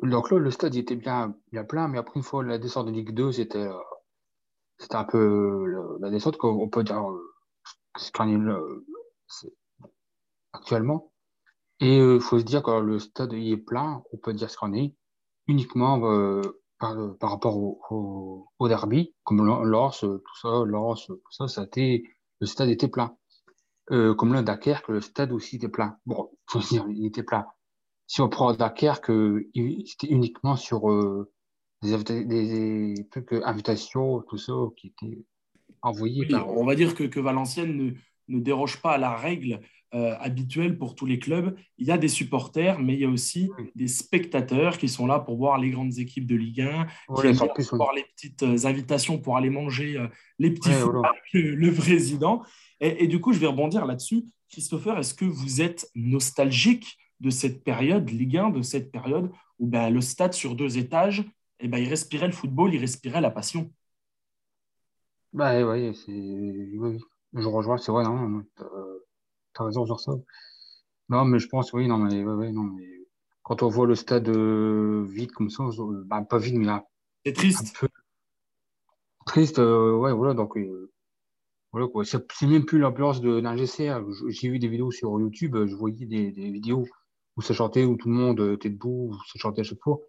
Donc là, le stade était bien, bien plein, mais après, une fois la descente de Ligue 2, c'était euh, c'était un peu la descente qu'on peut dire euh, actuellement. Et il faut se dire que le stade est plein, on peut dire ce qu'on est, uniquement par, par, rapport au, au, derby, comme Lens, tout ça, Lens, tout ça, ça le stade était plein. comme le Dunkerque, le stade aussi était plein. Bon, (laughs) faut se dire, il était plein si on prend Dunkerque, c'était uniquement sur euh, des, trucs, euh, invitations, tout ça, qui étaient envoyés On va dire que, que Valenciennes ne, déroge pas à la règle euh, habituelle pour tous les clubs. Il y a des supporters, mais il y a aussi des spectateurs qui sont là pour voir les grandes équipes de Ligue 1, qui pour voir les petites invitations pour aller manger les petits avec le, président. Et, et, du coup, je vais rebondir là-dessus. Christopher, est-ce que vous êtes nostalgique de cette période, Ligue 1, de cette période où ben, le stade sur deux étages, eh ben, il respirait le football, il respirait la passion. Bah, ouais, oui, je rejoins, c'est vrai, non, tu as raison sur ça. Non, mais je pense, oui, non, mais, non, mais quand on voit le stade euh, vide comme ça, bah, pas vide, mais là. C'est triste. Triste, euh, ouais, voilà, donc. Euh, voilà, quoi. C'est même plus l'ambiance d'un GCA. J'ai vu des vidéos sur YouTube, je voyais des, des vidéos où ça chantait, où tout le monde était debout, où ça chantait à chaque fois.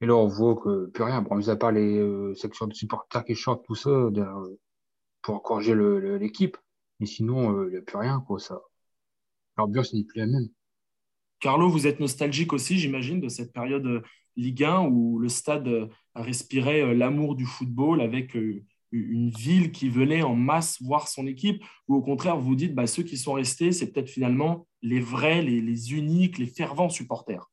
Et là, on voit que plus rien, bon, mis à part les euh, sections de supporters qui chantent tout ça euh, pour encourager l'équipe. Mais sinon, euh, il n'y a plus rien, quoi, ça. L'ambiance n'est plus la même. Carlo, vous êtes nostalgique aussi, j'imagine, de cette période Ligue 1 où le stade respirait l'amour du football avec une ville qui venait en masse voir son équipe, ou au contraire, vous dites, bah, ceux qui sont restés, c'est peut-être finalement les vrais, les, uniques, les fervents supporters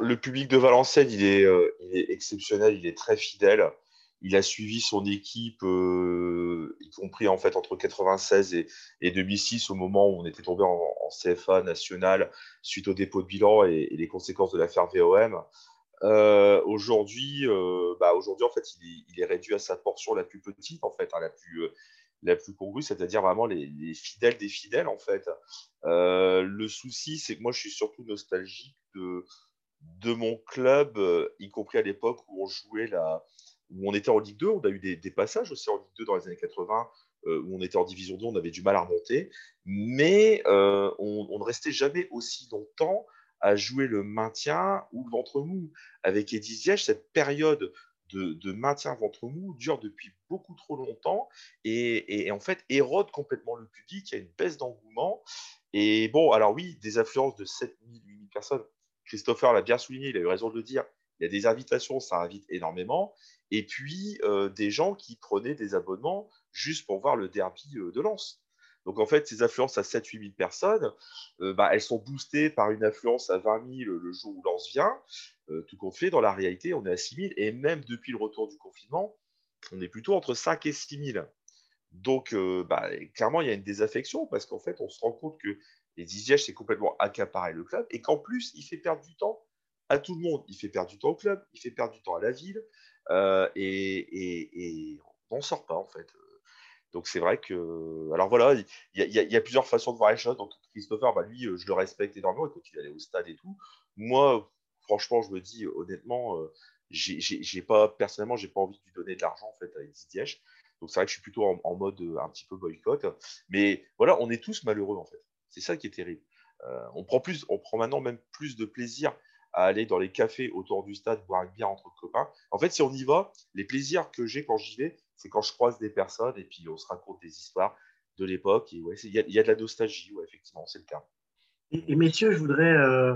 Le public de Valenciennes, il est, euh, il est, exceptionnel, il est très fidèle. Il a suivi son équipe, euh, y compris en fait entre 96 et, et, 2006, au moment où on était tombé en, CFA national suite au dépôt de bilan et les conséquences de l'affaire VOM. Euh, aujourd'hui, euh, bah aujourd'hui, en fait, il est, réduit à sa portion la plus petite, en fait, hein, la plus, euh, la plus congrue, c'est-à-dire vraiment les, fidèles des fidèles, en fait. le souci, c'est que moi, je suis surtout nostalgique de, mon club, y compris à l'époque où on jouait la, où on était en Ligue 2. On a eu des, passages aussi en Ligue 2 dans les années 80, où on était en Division 2, on avait du mal à remonter, mais on, ne restait jamais aussi longtemps à jouer le maintien ou le ventre mou. Avec Eddie Ziyech, cette période de, maintien ventre mou dure depuis beaucoup trop longtemps et, en fait érode complètement le public. Il y a une baisse d'engouement. Et bon, alors oui, des affluences de 7000, 8000 personnes. Christopher l'a bien souligné, il a eu raison de le dire. Il y a des invitations, ça invite énormément. Et puis, euh, des gens qui prenaient des abonnements juste pour voir le derby euh, de Lens. Donc, en fait, ces affluences à 7-8 000 personnes, euh, bah, elles sont boostées par une affluence à 20 000 le jour où Lens vient. tout compte fait, dans la réalité, on est à 6 000. Et même depuis le retour du confinement, on est plutôt entre 5 et 6 000. Donc, bah, clairement, il y a une désaffection parce qu'en fait, on se rend compte que les Ziyech, c'est complètement accaparé le club et qu'en plus, il fait perdre du temps à tout le monde. Il fait perdre du temps au club, il fait perdre du temps à la ville euh, et, on n'en sort pas en fait. Donc c'est vrai que. Alors voilà, il y, a plusieurs façons de voir les choses. Donc Christopher, bah, lui, je le respecte énormément. Il continue d'aller au stade et tout. Moi, franchement, je me dis honnêtement, euh, j'ai pas personnellement, j'ai pas envie de lui donner de l'argent en fait à Edith Donc c'est vrai que je suis plutôt en, mode euh, un petit peu boycott. Mais voilà, on est tous malheureux en fait. C'est ça qui est terrible. on prend plus, on prend maintenant même plus de plaisir à aller dans les cafés autour du stade boire une bière entre copains. En fait, si on y va, les plaisirs que j'ai quand j'y vais, c'est quand je croise des personnes et puis on se raconte des histoires de l'époque. Il y, a de la nostalgie, effectivement, c'est le cas. Et, messieurs, je voudrais, euh,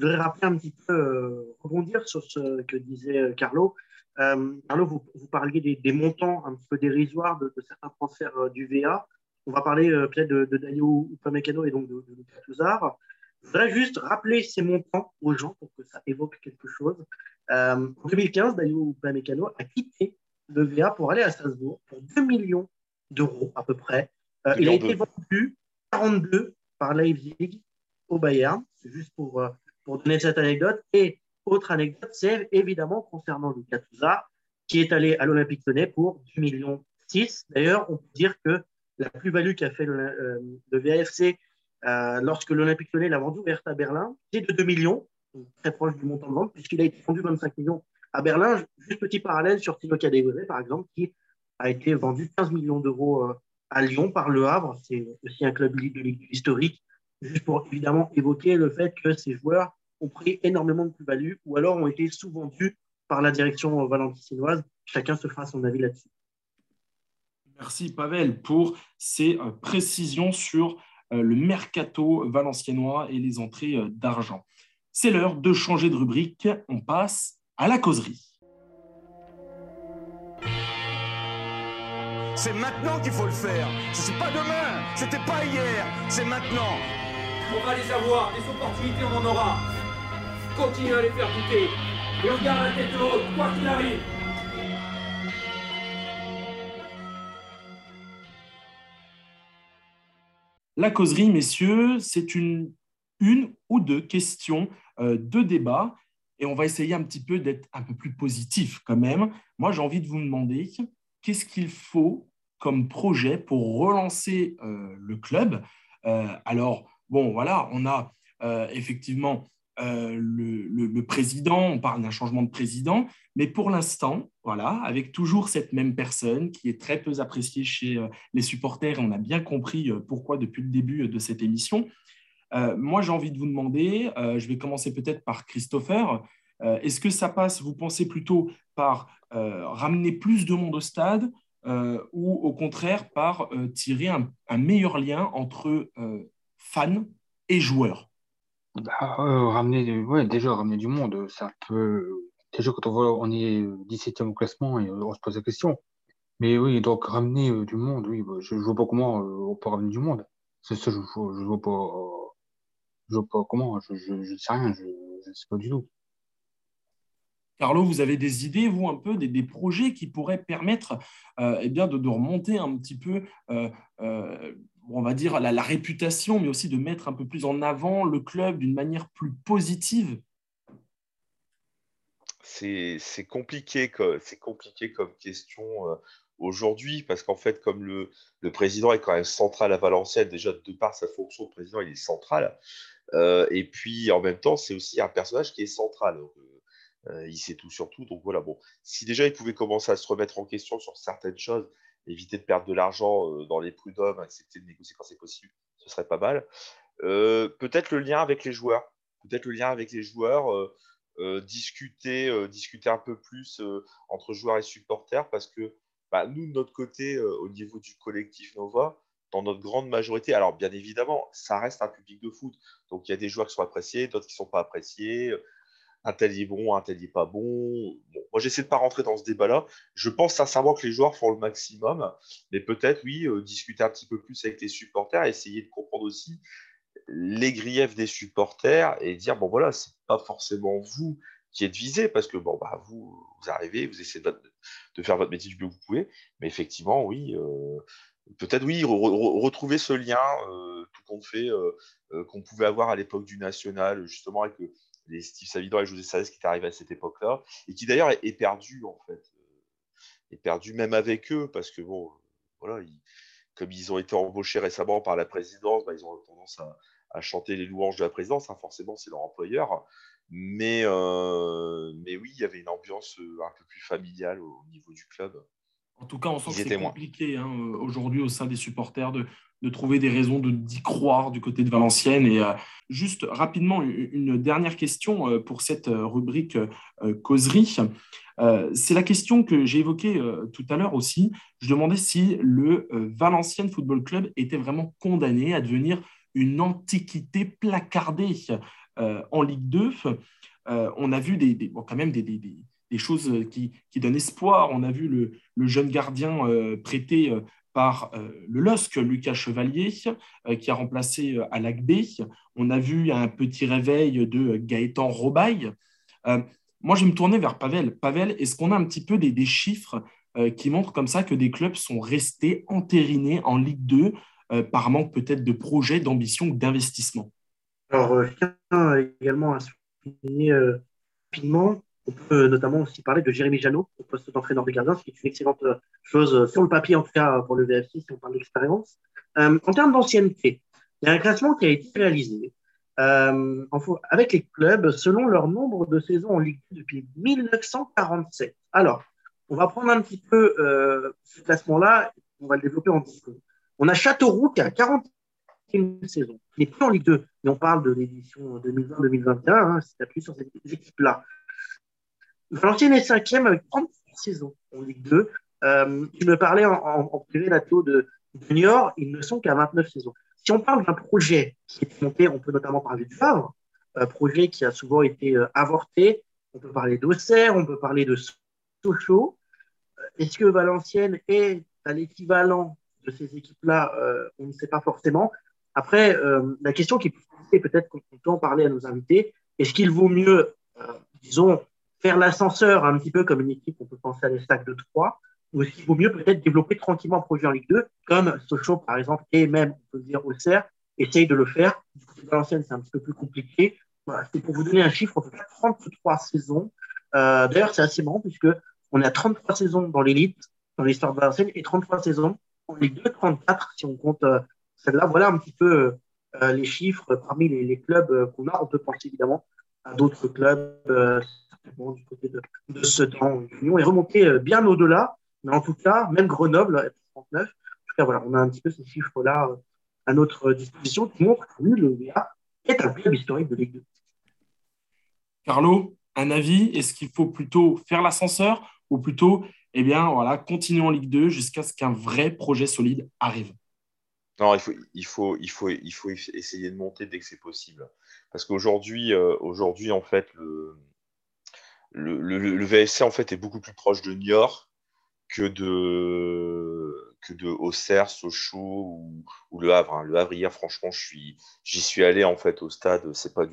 rappeler un petit peu, euh, rebondir sur ce que disait euh, Carlo. Carlo, vous, parliez des, montants un petit peu dérisoires de, certains transferts du VA. On va parler peut-être de, de Dayo Upamecano et donc de, de Lucas je voudrais juste rappeler ces montants aux gens pour que ça évoque quelque chose. Euh, en 2015, Dayo Upamecano a quitté le VA pour aller à Strasbourg pour 2 millions d'euros à peu près. Euh, il a été vendu 42 par Leipzig au Bayern. C'est juste pour, euh, pour donner cette anecdote. Et autre anecdote, c'est évidemment concernant Lucas Touza, qui est allé à l'Olympique Lyonnais pour 2 millions 6. D'ailleurs, on peut dire que la plus-value qu'a fait le, le VAFC euh, lorsque l'Olympique Lyonnais l'a vendu à Berlin, c'est de 2 millions, très proche du montant de vente, puisqu'il a été vendu 25 millions à Berlin. Juste petit parallèle sur Tino Cadegoré, par exemple, qui a été vendu 15 millions d'euros euh, à Lyon par Le Havre. C'est aussi un club de ligue historique, juste pour évidemment évoquer le fait que ces joueurs ont pris énormément de plus-value ou alors ont été sous-vendus par la direction valentinoise. Chacun se fera son avis là-dessus. Merci Pavel pour ces euh, précisions sur euh, le mercato valenciennois et les entrées d'argent. C'est l'heure de changer de rubrique. On passe à la causerie. C'est maintenant qu'il faut le faire. Ce n'est pas demain, c'était pas hier, c'est maintenant. On va les avoir, des opportunités, on en aura. Continue à les faire goûter. Et on garde la tête haute, quoi qu'il arrive. La causerie, messieurs, c'est une, une ou deux questions euh, de débat et on va essayer un petit peu d'être un peu plus positif quand même. Moi, j'ai envie de vous demander qu'est-ce qu'il faut comme projet pour relancer euh, le club? Euh, alors, bon, voilà, on a effectivement euh, le, président, on parle d'un changement de président, mais pour l'instant, voilà, avec toujours cette même personne qui est très peu appréciée chez les supporters, et on a bien compris pourquoi depuis le début de cette émission. Moi, j'ai envie de vous demander, je vais commencer peut-être par Christopher, est-ce que ça passe, vous pensez plutôt par ramener plus de monde au stade ou au contraire par tirer un meilleur lien entre fans et joueurs? Bah, euh, ramener, ouais, déjà, ramener du monde, c'est un peu. Déjà, quand on voit, on est 17e au classement et on se pose la question. Mais oui, donc ramener euh, du monde, oui, bah, je ne vois pas comment euh, on peut ramener du monde. C'est ça, je ne vois pas. Je pas comment, je ne sais rien, je ne sais pas du tout. Carlo, vous avez des idées, vous, un peu, des, projets qui pourraient permettre eh bien, de, remonter un petit peu on va dire, la, réputation, mais aussi de mettre un peu plus en avant le club d'une manière plus positive? C'est compliqué, compliqué comme question euh, aujourd'hui, parce qu'en fait, comme le, président est quand même central à Valenciennes, déjà de par sa fonction de président, il est central. Euh, et puis, en même temps, c'est aussi un personnage qui est central. Euh, il sait tout sur tout. Donc voilà, bon, si déjà il pouvait commencer à se remettre en question sur certaines choses, éviter de perdre de l'argent euh, dans les prud'hommes, accepter de négocier quand c'est possible, ce serait pas mal. Peut-être le lien avec les joueurs. peut-être le lien avec les joueurs, discuter, discuter un peu plus entre joueurs et supporters, parce que bah, nous, de notre côté, au niveau du collectif Nova, notre grande majorité, alors bien évidemment, ça reste un public de foot. Donc il y a des joueurs qui sont appréciés, d'autres qui ne sont pas appréciés. Un tel est bon, un tel n'est pas bon. Moi, j'essaie de ne pas rentrer dans ce débat-là. Je pense sincèrement que les joueurs font le maximum, mais peut-être, oui, discuter un petit peu plus avec les supporters, essayer de comprendre aussi les griefs des supporters et dire bon voilà, c'est pas forcément vous qui êtes visé parce que bon bah vous vous arrivez, vous essayez de, faire votre métier du mieux que vous pouvez, mais effectivement oui, euh, peut-être oui retrouver ce lien euh, tout compte fait euh, qu'on pouvait avoir à l'époque du national justement avec les Steve Savidan et José Salès qui est arrivé à cette époque-là et qui d'ailleurs est, perdu en fait, est perdu même avec eux parce que bon voilà comme ils ont été embauchés récemment par la présidence, bah, ils ont tendance à, chanter les louanges de la présidence. Hein, forcément, c'est leur employeur. Mais, euh, oui, il y avait une ambiance euh, un peu plus familiale au niveau du club. En tout cas, on sent que c'est compliqué hein, euh, aujourd'hui au sein des supporters de, de trouver des raisons d'y croire du côté de Valenciennes. Et juste rapidement, une dernière question pour cette rubrique causerie. c'est la question que j'ai évoquée tout à l'heure aussi. Je demandais si le Valenciennes Football Club était vraiment condamné à devenir une antiquité placardée euh, en Ligue 2. Euh, on a vu des, quand même des, choses qui, donnent espoir. On a vu le, jeune gardien euh, prêté par le LOSC, Lucas Chevalier, qui a remplacé à. On a vu un petit réveil de Gaëtan Robaille. moi, je vais me tourner vers Pavel. Pavel, est-ce qu'on a un petit peu des, chiffres qui montrent comme ça que des clubs sont restés entérinés en Ligue 2 euh, par manque peut-être de projets, d'ambition ou d'investissement? Alors, euh, je tiens également à souligner euh, rapidement, on peut notamment aussi parler de Jérémy Janot au poste d'entraîneur des gardiens, ce qui est une excellente chose sur le papier, en tout cas pour le VFC, si on parle d'expérience. en termes d'ancienneté, il y a un classement qui a été réalisé avec les clubs selon leur nombre de saisons en Ligue 2 depuis 1947. Alors, on va prendre un petit peu ce classement-là, on va le développer en discours. On a Châteauroux qui a 41 saisons, qui n'est plus en Ligue 2, mais on parle de l'édition 2020-2021, hein, c'est appuyé sur cette équipe-là. Valenciennes est cinquième avec 33 saisons en Ligue 2. Euh, tu me parlais en, privé, Nato, de junior, ils ne sont qu'à 29 saisons. Si on parle d'un projet qui est monté, on peut notamment parler du Havre, un projet qui a souvent été euh, avorté. On peut parler d'Auxerre, on peut parler de Sochaux. Euh, est-ce que Valenciennes est à l'équivalent de ces équipes-là, euh, on ne sait pas forcément. Après, euh, la question qui est peut-être qu'on peut en parler à nos invités, est-ce qu'il vaut mieux, euh, disons, faire l'ascenseur un petit peu comme une équipe, on peut penser à des stacks de 3, ou qu'il vaut mieux peut-être développer tranquillement un projet en Ligue 2, comme Sochaux par exemple, et même, on peut dire, Auxerre, essaye de le faire. L'ancienne, c'est un petit peu plus compliqué. c'est pour vous donner un chiffre, on peut faire 33 saisons. D'ailleurs, c'est assez marrant puisque on a 33 saisons dans l'élite, dans l'histoire de Valenciennes, et 33 saisons en Ligue 2, 34 si on compte euh, celle-là. Voilà un petit peu euh, les chiffres parmi les, clubs euh, qu'on a. On peut penser évidemment à d'autres clubs, du côté de, de Sedan. L'Union est remonté bien au-delà, mais en tout cas, même Grenoble, 39. En tout cas, voilà, on a un petit peu ces chiffres-là à notre disposition qui montrent que le VA est un club historique de Ligue 2. Carlo, un avis Est-ce qu'il faut plutôt faire l'ascenseur ou plutôt eh bien, voilà, continuons en Ligue 2 jusqu'à ce qu'un vrai projet solide arrive? Non, il faut, il faut, il faut, il faut essayer de monter dès que c'est possible. Parce qu'aujourd'hui, euh, aujourd'hui, en fait, le, VSC en fait, est beaucoup plus proche de Niort que de, que de Auxerre, Sochaux ou, le Havre. Hein. Le Havre, hier, franchement, j'y suis allé en fait au stade. C'est pas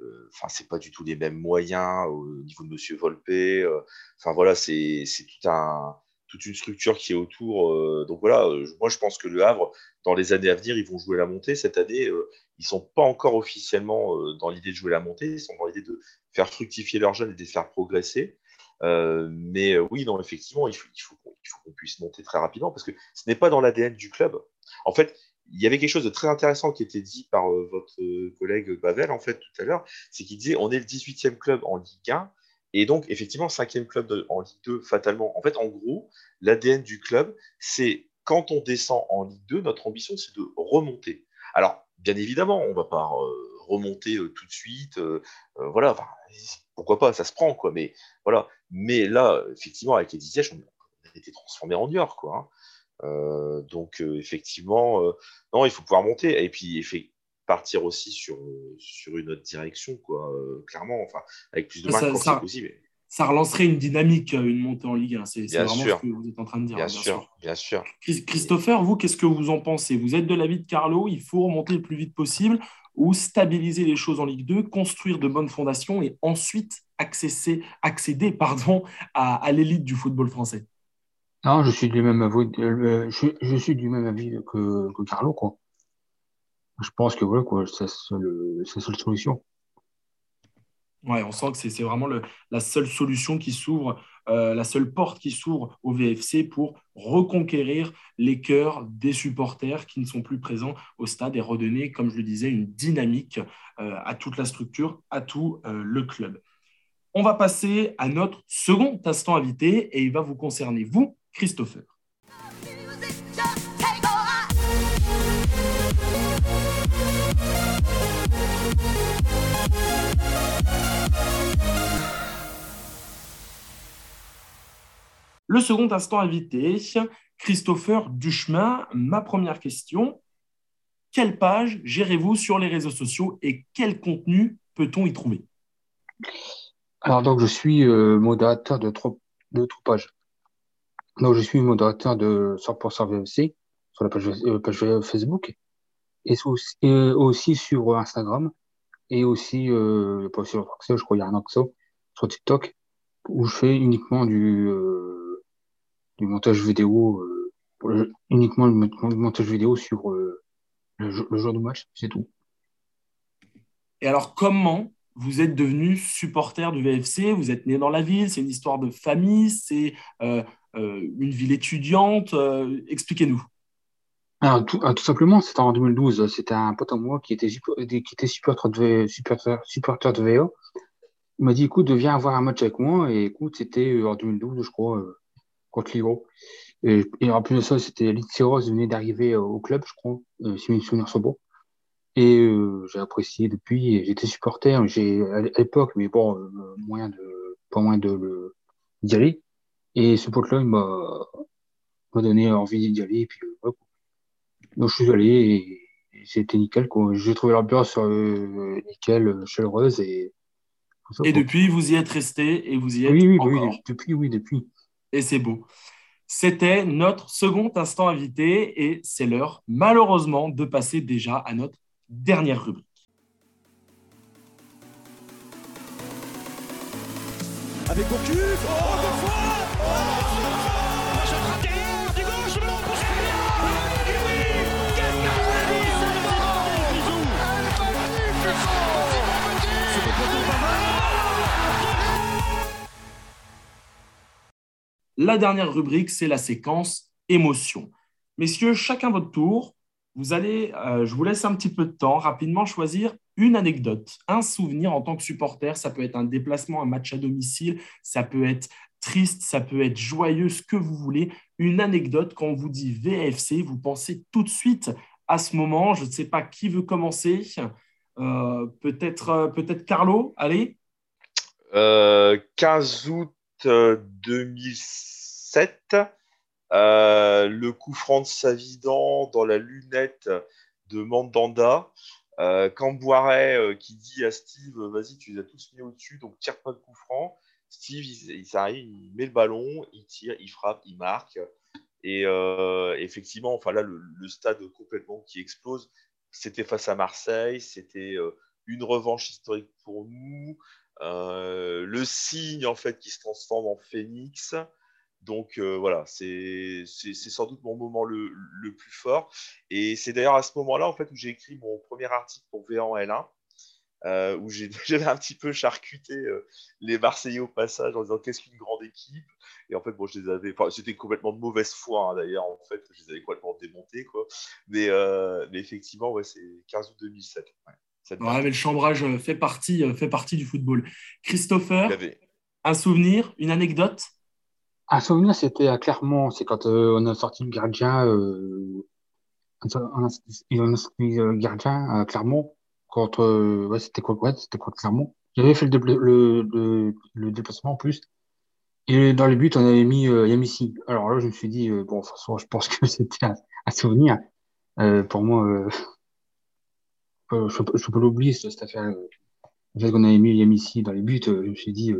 euh, pas du tout les mêmes moyens au niveau de Monsieur Volpe. Euh, enfin voilà, c'est tout un toute une structure qui est autour. Euh, donc voilà, moi je pense que le Havre, dans les années à venir, ils vont jouer la montée. Cette année, ils sont pas encore officiellement dans l'idée de jouer la montée. Ils sont dans l'idée de faire fructifier leurs jeunes et de les faire progresser. mais oui, non, effectivement, il faut, qu'on puisse monter très rapidement parce que ce n'est pas dans l'ADN du club. En fait, il y avait quelque chose de très intéressant qui était dit par euh, votre euh, collègue Bavel, en fait, tout à l'heure, c'est qu'il disait on est le 18e club en Ligue 1, et donc, effectivement, 5e club en Ligue 2, fatalement. En fait, en gros, l'ADN du club, c'est quand on descend en Ligue 2, notre ambition, c'est de remonter. Alors, bien évidemment, on ne va pas remonter tout de suite. voilà, pourquoi pas, ça se prend, quoi. Mais voilà. Mais là, effectivement, avec les Ziyech, on, a été transformé en Niort, quoi. Hein. donc, effectivement, non, il faut pouvoir monter. Et puis, partir aussi sur, sur une autre direction, quoi, clairement, enfin, avec plus de quand c'est possible ça relancerait une dynamique, euh, une montée en Ligue 1. C'est vraiment ce que vous êtes en train de dire. Bien, sûr, bien sûr. Christopher, vous, qu'est-ce que vous en pensez? Vous êtes de l'avis de Carlo, il faut remonter le plus vite possible ou stabiliser les choses en Ligue 2, construire de bonnes fondations et ensuite accéder, accéder pardon, à, l'élite du football français? Non, je suis du même avis, euh, je, suis du même avis que, Carlo. Quoi. Je pense que voilà, c'est la seule solution. Ouais, on sent que c'est vraiment la seule solution qui s'ouvre, euh, la seule porte qui s'ouvre au VFC pour reconquérir les cœurs des supporters qui ne sont plus présents au stade et redonner, comme je le disais, une dynamique euh, à toute la structure, à tout euh, le club. On va passer à notre second instant invité et il va vous concerner, vous, Christopher. Le second instant invité, Christopher Duchemin. Ma première question, quelle page gérez-vous sur les réseaux sociaux et quel contenu peut-on y trouver? Alors, donc, je suis euh, modérateur de trois, de pages. Donc, je suis modérateur de 100% VFC sur la page, euh, Facebook et aussi, sur Instagram et aussi, euh, sur je crois sur TikTok où je fais uniquement du, du montage vidéo, euh, uniquement le, montage vidéo sur euh, le, jour du match, c'est tout. Et alors, comment vous êtes devenu supporter du VFC Vous êtes né dans la ville, c'est une histoire de famille, c'est euh, une ville étudiante. Expliquez-nous. Alors, tout, tout simplement, c'était en 2012. C'était un pote à moi qui était, qui était supporter de, supporter, supporter de VA. Il m'a dit écoute, viens avoir un match avec moi. Et écoute, c'était en 2012, je crois contre Et, et, en plus de ça, c'était Rose venait d'arriver euh, au club, je crois, euh, si mes souvenirs sont bons. Et euh, j'ai apprécié depuis, j'étais supporter, j'ai à l'époque, mais bon, moyen de, pas moins de d'y aller. Et ce pote-là, il m'a donné envie d'y aller. Et puis, Donc, je suis allé et, c'était nickel. J'ai trouvé l'ambiance nickel, chaleureuse. Et, et depuis, vous y êtes resté et vous y êtes oui, oui, encore. Oui, depuis, oui, depuis et c'est beau. C'était notre second instant invité et c'est l'heure, malheureusement, de passer déjà à notre dernière rubrique. Avec La dernière rubrique, c'est la séquence émotion. Messieurs, chacun votre tour. Vous allez, euh, je vous laisse un petit peu de temps, rapidement choisir une anecdote, un souvenir en tant que supporter. Ça peut être un déplacement, un match à domicile, ça peut être triste, ça peut être joyeux, ce que vous voulez. Une anecdote, quand on vous dit VFC, vous pensez tout de suite à ce moment. Je ne sais pas qui veut commencer. Euh, peut-être euh, peut-être Carlo, allez. 15 août 2007, euh, euh, le coup franc de Savidan dans la lunette de Mandanda. Euh, Cambouaret qui dit à Steve Vas-y, tu les as tous mis au-dessus, donc tire pas de coup franc. Steve, il, il met le ballon, il tire, il frappe, il marque. Et effectivement, enfin là, le, stade complètement qui explose, c'était face à Marseille, c'était une revanche historique pour nous. Euh, le signe en fait qui se transforme en phénix. Donc euh, voilà, c'est sans doute mon moment le, le plus fort. Et c'est d'ailleurs à ce moment-là en fait où j'ai écrit mon premier article pour V en L1. Euh, où (laughs) j'avais un petit peu charcuté les Marseillais au passage en disant qu'est-ce qu'une grande équipe? Et en fait, bon, je les avais. C'était complètement de mauvaise foi hein, d'ailleurs, en fait, je les avais complètement démontés, quoi. Mais, effectivement, ouais, c'est 15 août 2007. Ouais mais le chambrage euh, fait partie, euh, fait partie du football. Christopher, un souvenir, une anecdote? Un souvenir, c'était à Clermont. C'est quand euh, on a sorti le gardien. on a sorti le gardien à Clermont contre, ouais, c'était quoi, ouais, c'était contre Clermont? J'avais fait le, le, le, déplacement en plus. Et dans les buts, on avait mis euh, Yamissi. Alors là, je me suis dit, euh, bon, de toute façon, je pense que (laughs) c'était un, souvenir. Euh, pour moi, euh, euh, je, je peux l'oublier, cette affaire. Le fait qu'on avait mis Yamissi dans les buts, je me suis dit,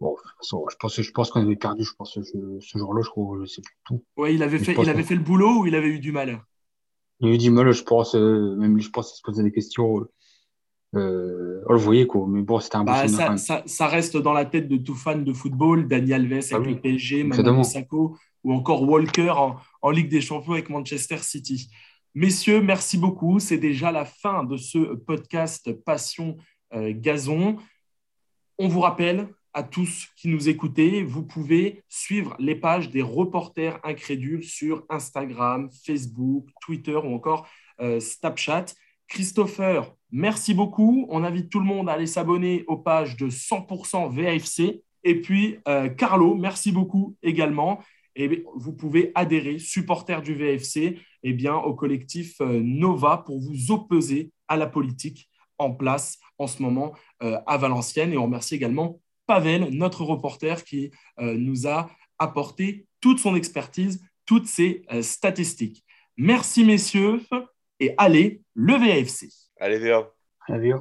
bon, de toute façon, je pense, je pense qu'on avait perdu, je pense, ce, ce jour-là, je crois, je sais plus tout. Ouais, il avait, fait, il avait fait le boulot ou il avait eu du mal? Il avait eu du mal, je pense, même lui, je pense qu'il se posait des questions. Euh, on le voyait quoi, mais bon, c'était un bah, ça, ça, ça, reste dans la tête de tout fan de football, Daniel Alves avec ah le PSG, Manu Sako ou encore Walker en, en, Ligue des Champions avec Manchester City. Messieurs, merci beaucoup. C'est déjà la fin de ce podcast Passion euh, Gazon. On vous rappelle à tous qui nous écoutez, vous pouvez suivre les pages des reporters incrédules sur Instagram, Facebook, Twitter ou encore euh, Snapchat. Christopher, merci beaucoup. On invite tout le monde à aller s'abonner aux pages de 100% VAFC. Et puis, euh, Carlo, merci beaucoup également. Et vous pouvez adhérer, supporter du VFC, eh bien, au collectif euh, Nova pour vous opposer à la politique en place en ce moment euh, à Valenciennes. Et on remercie également Pavel, notre reporter, qui nous a apporté toute son expertise, toutes ses statistiques. Merci, messieurs et allez, le VAFC. Allez, VA. Allez, VA.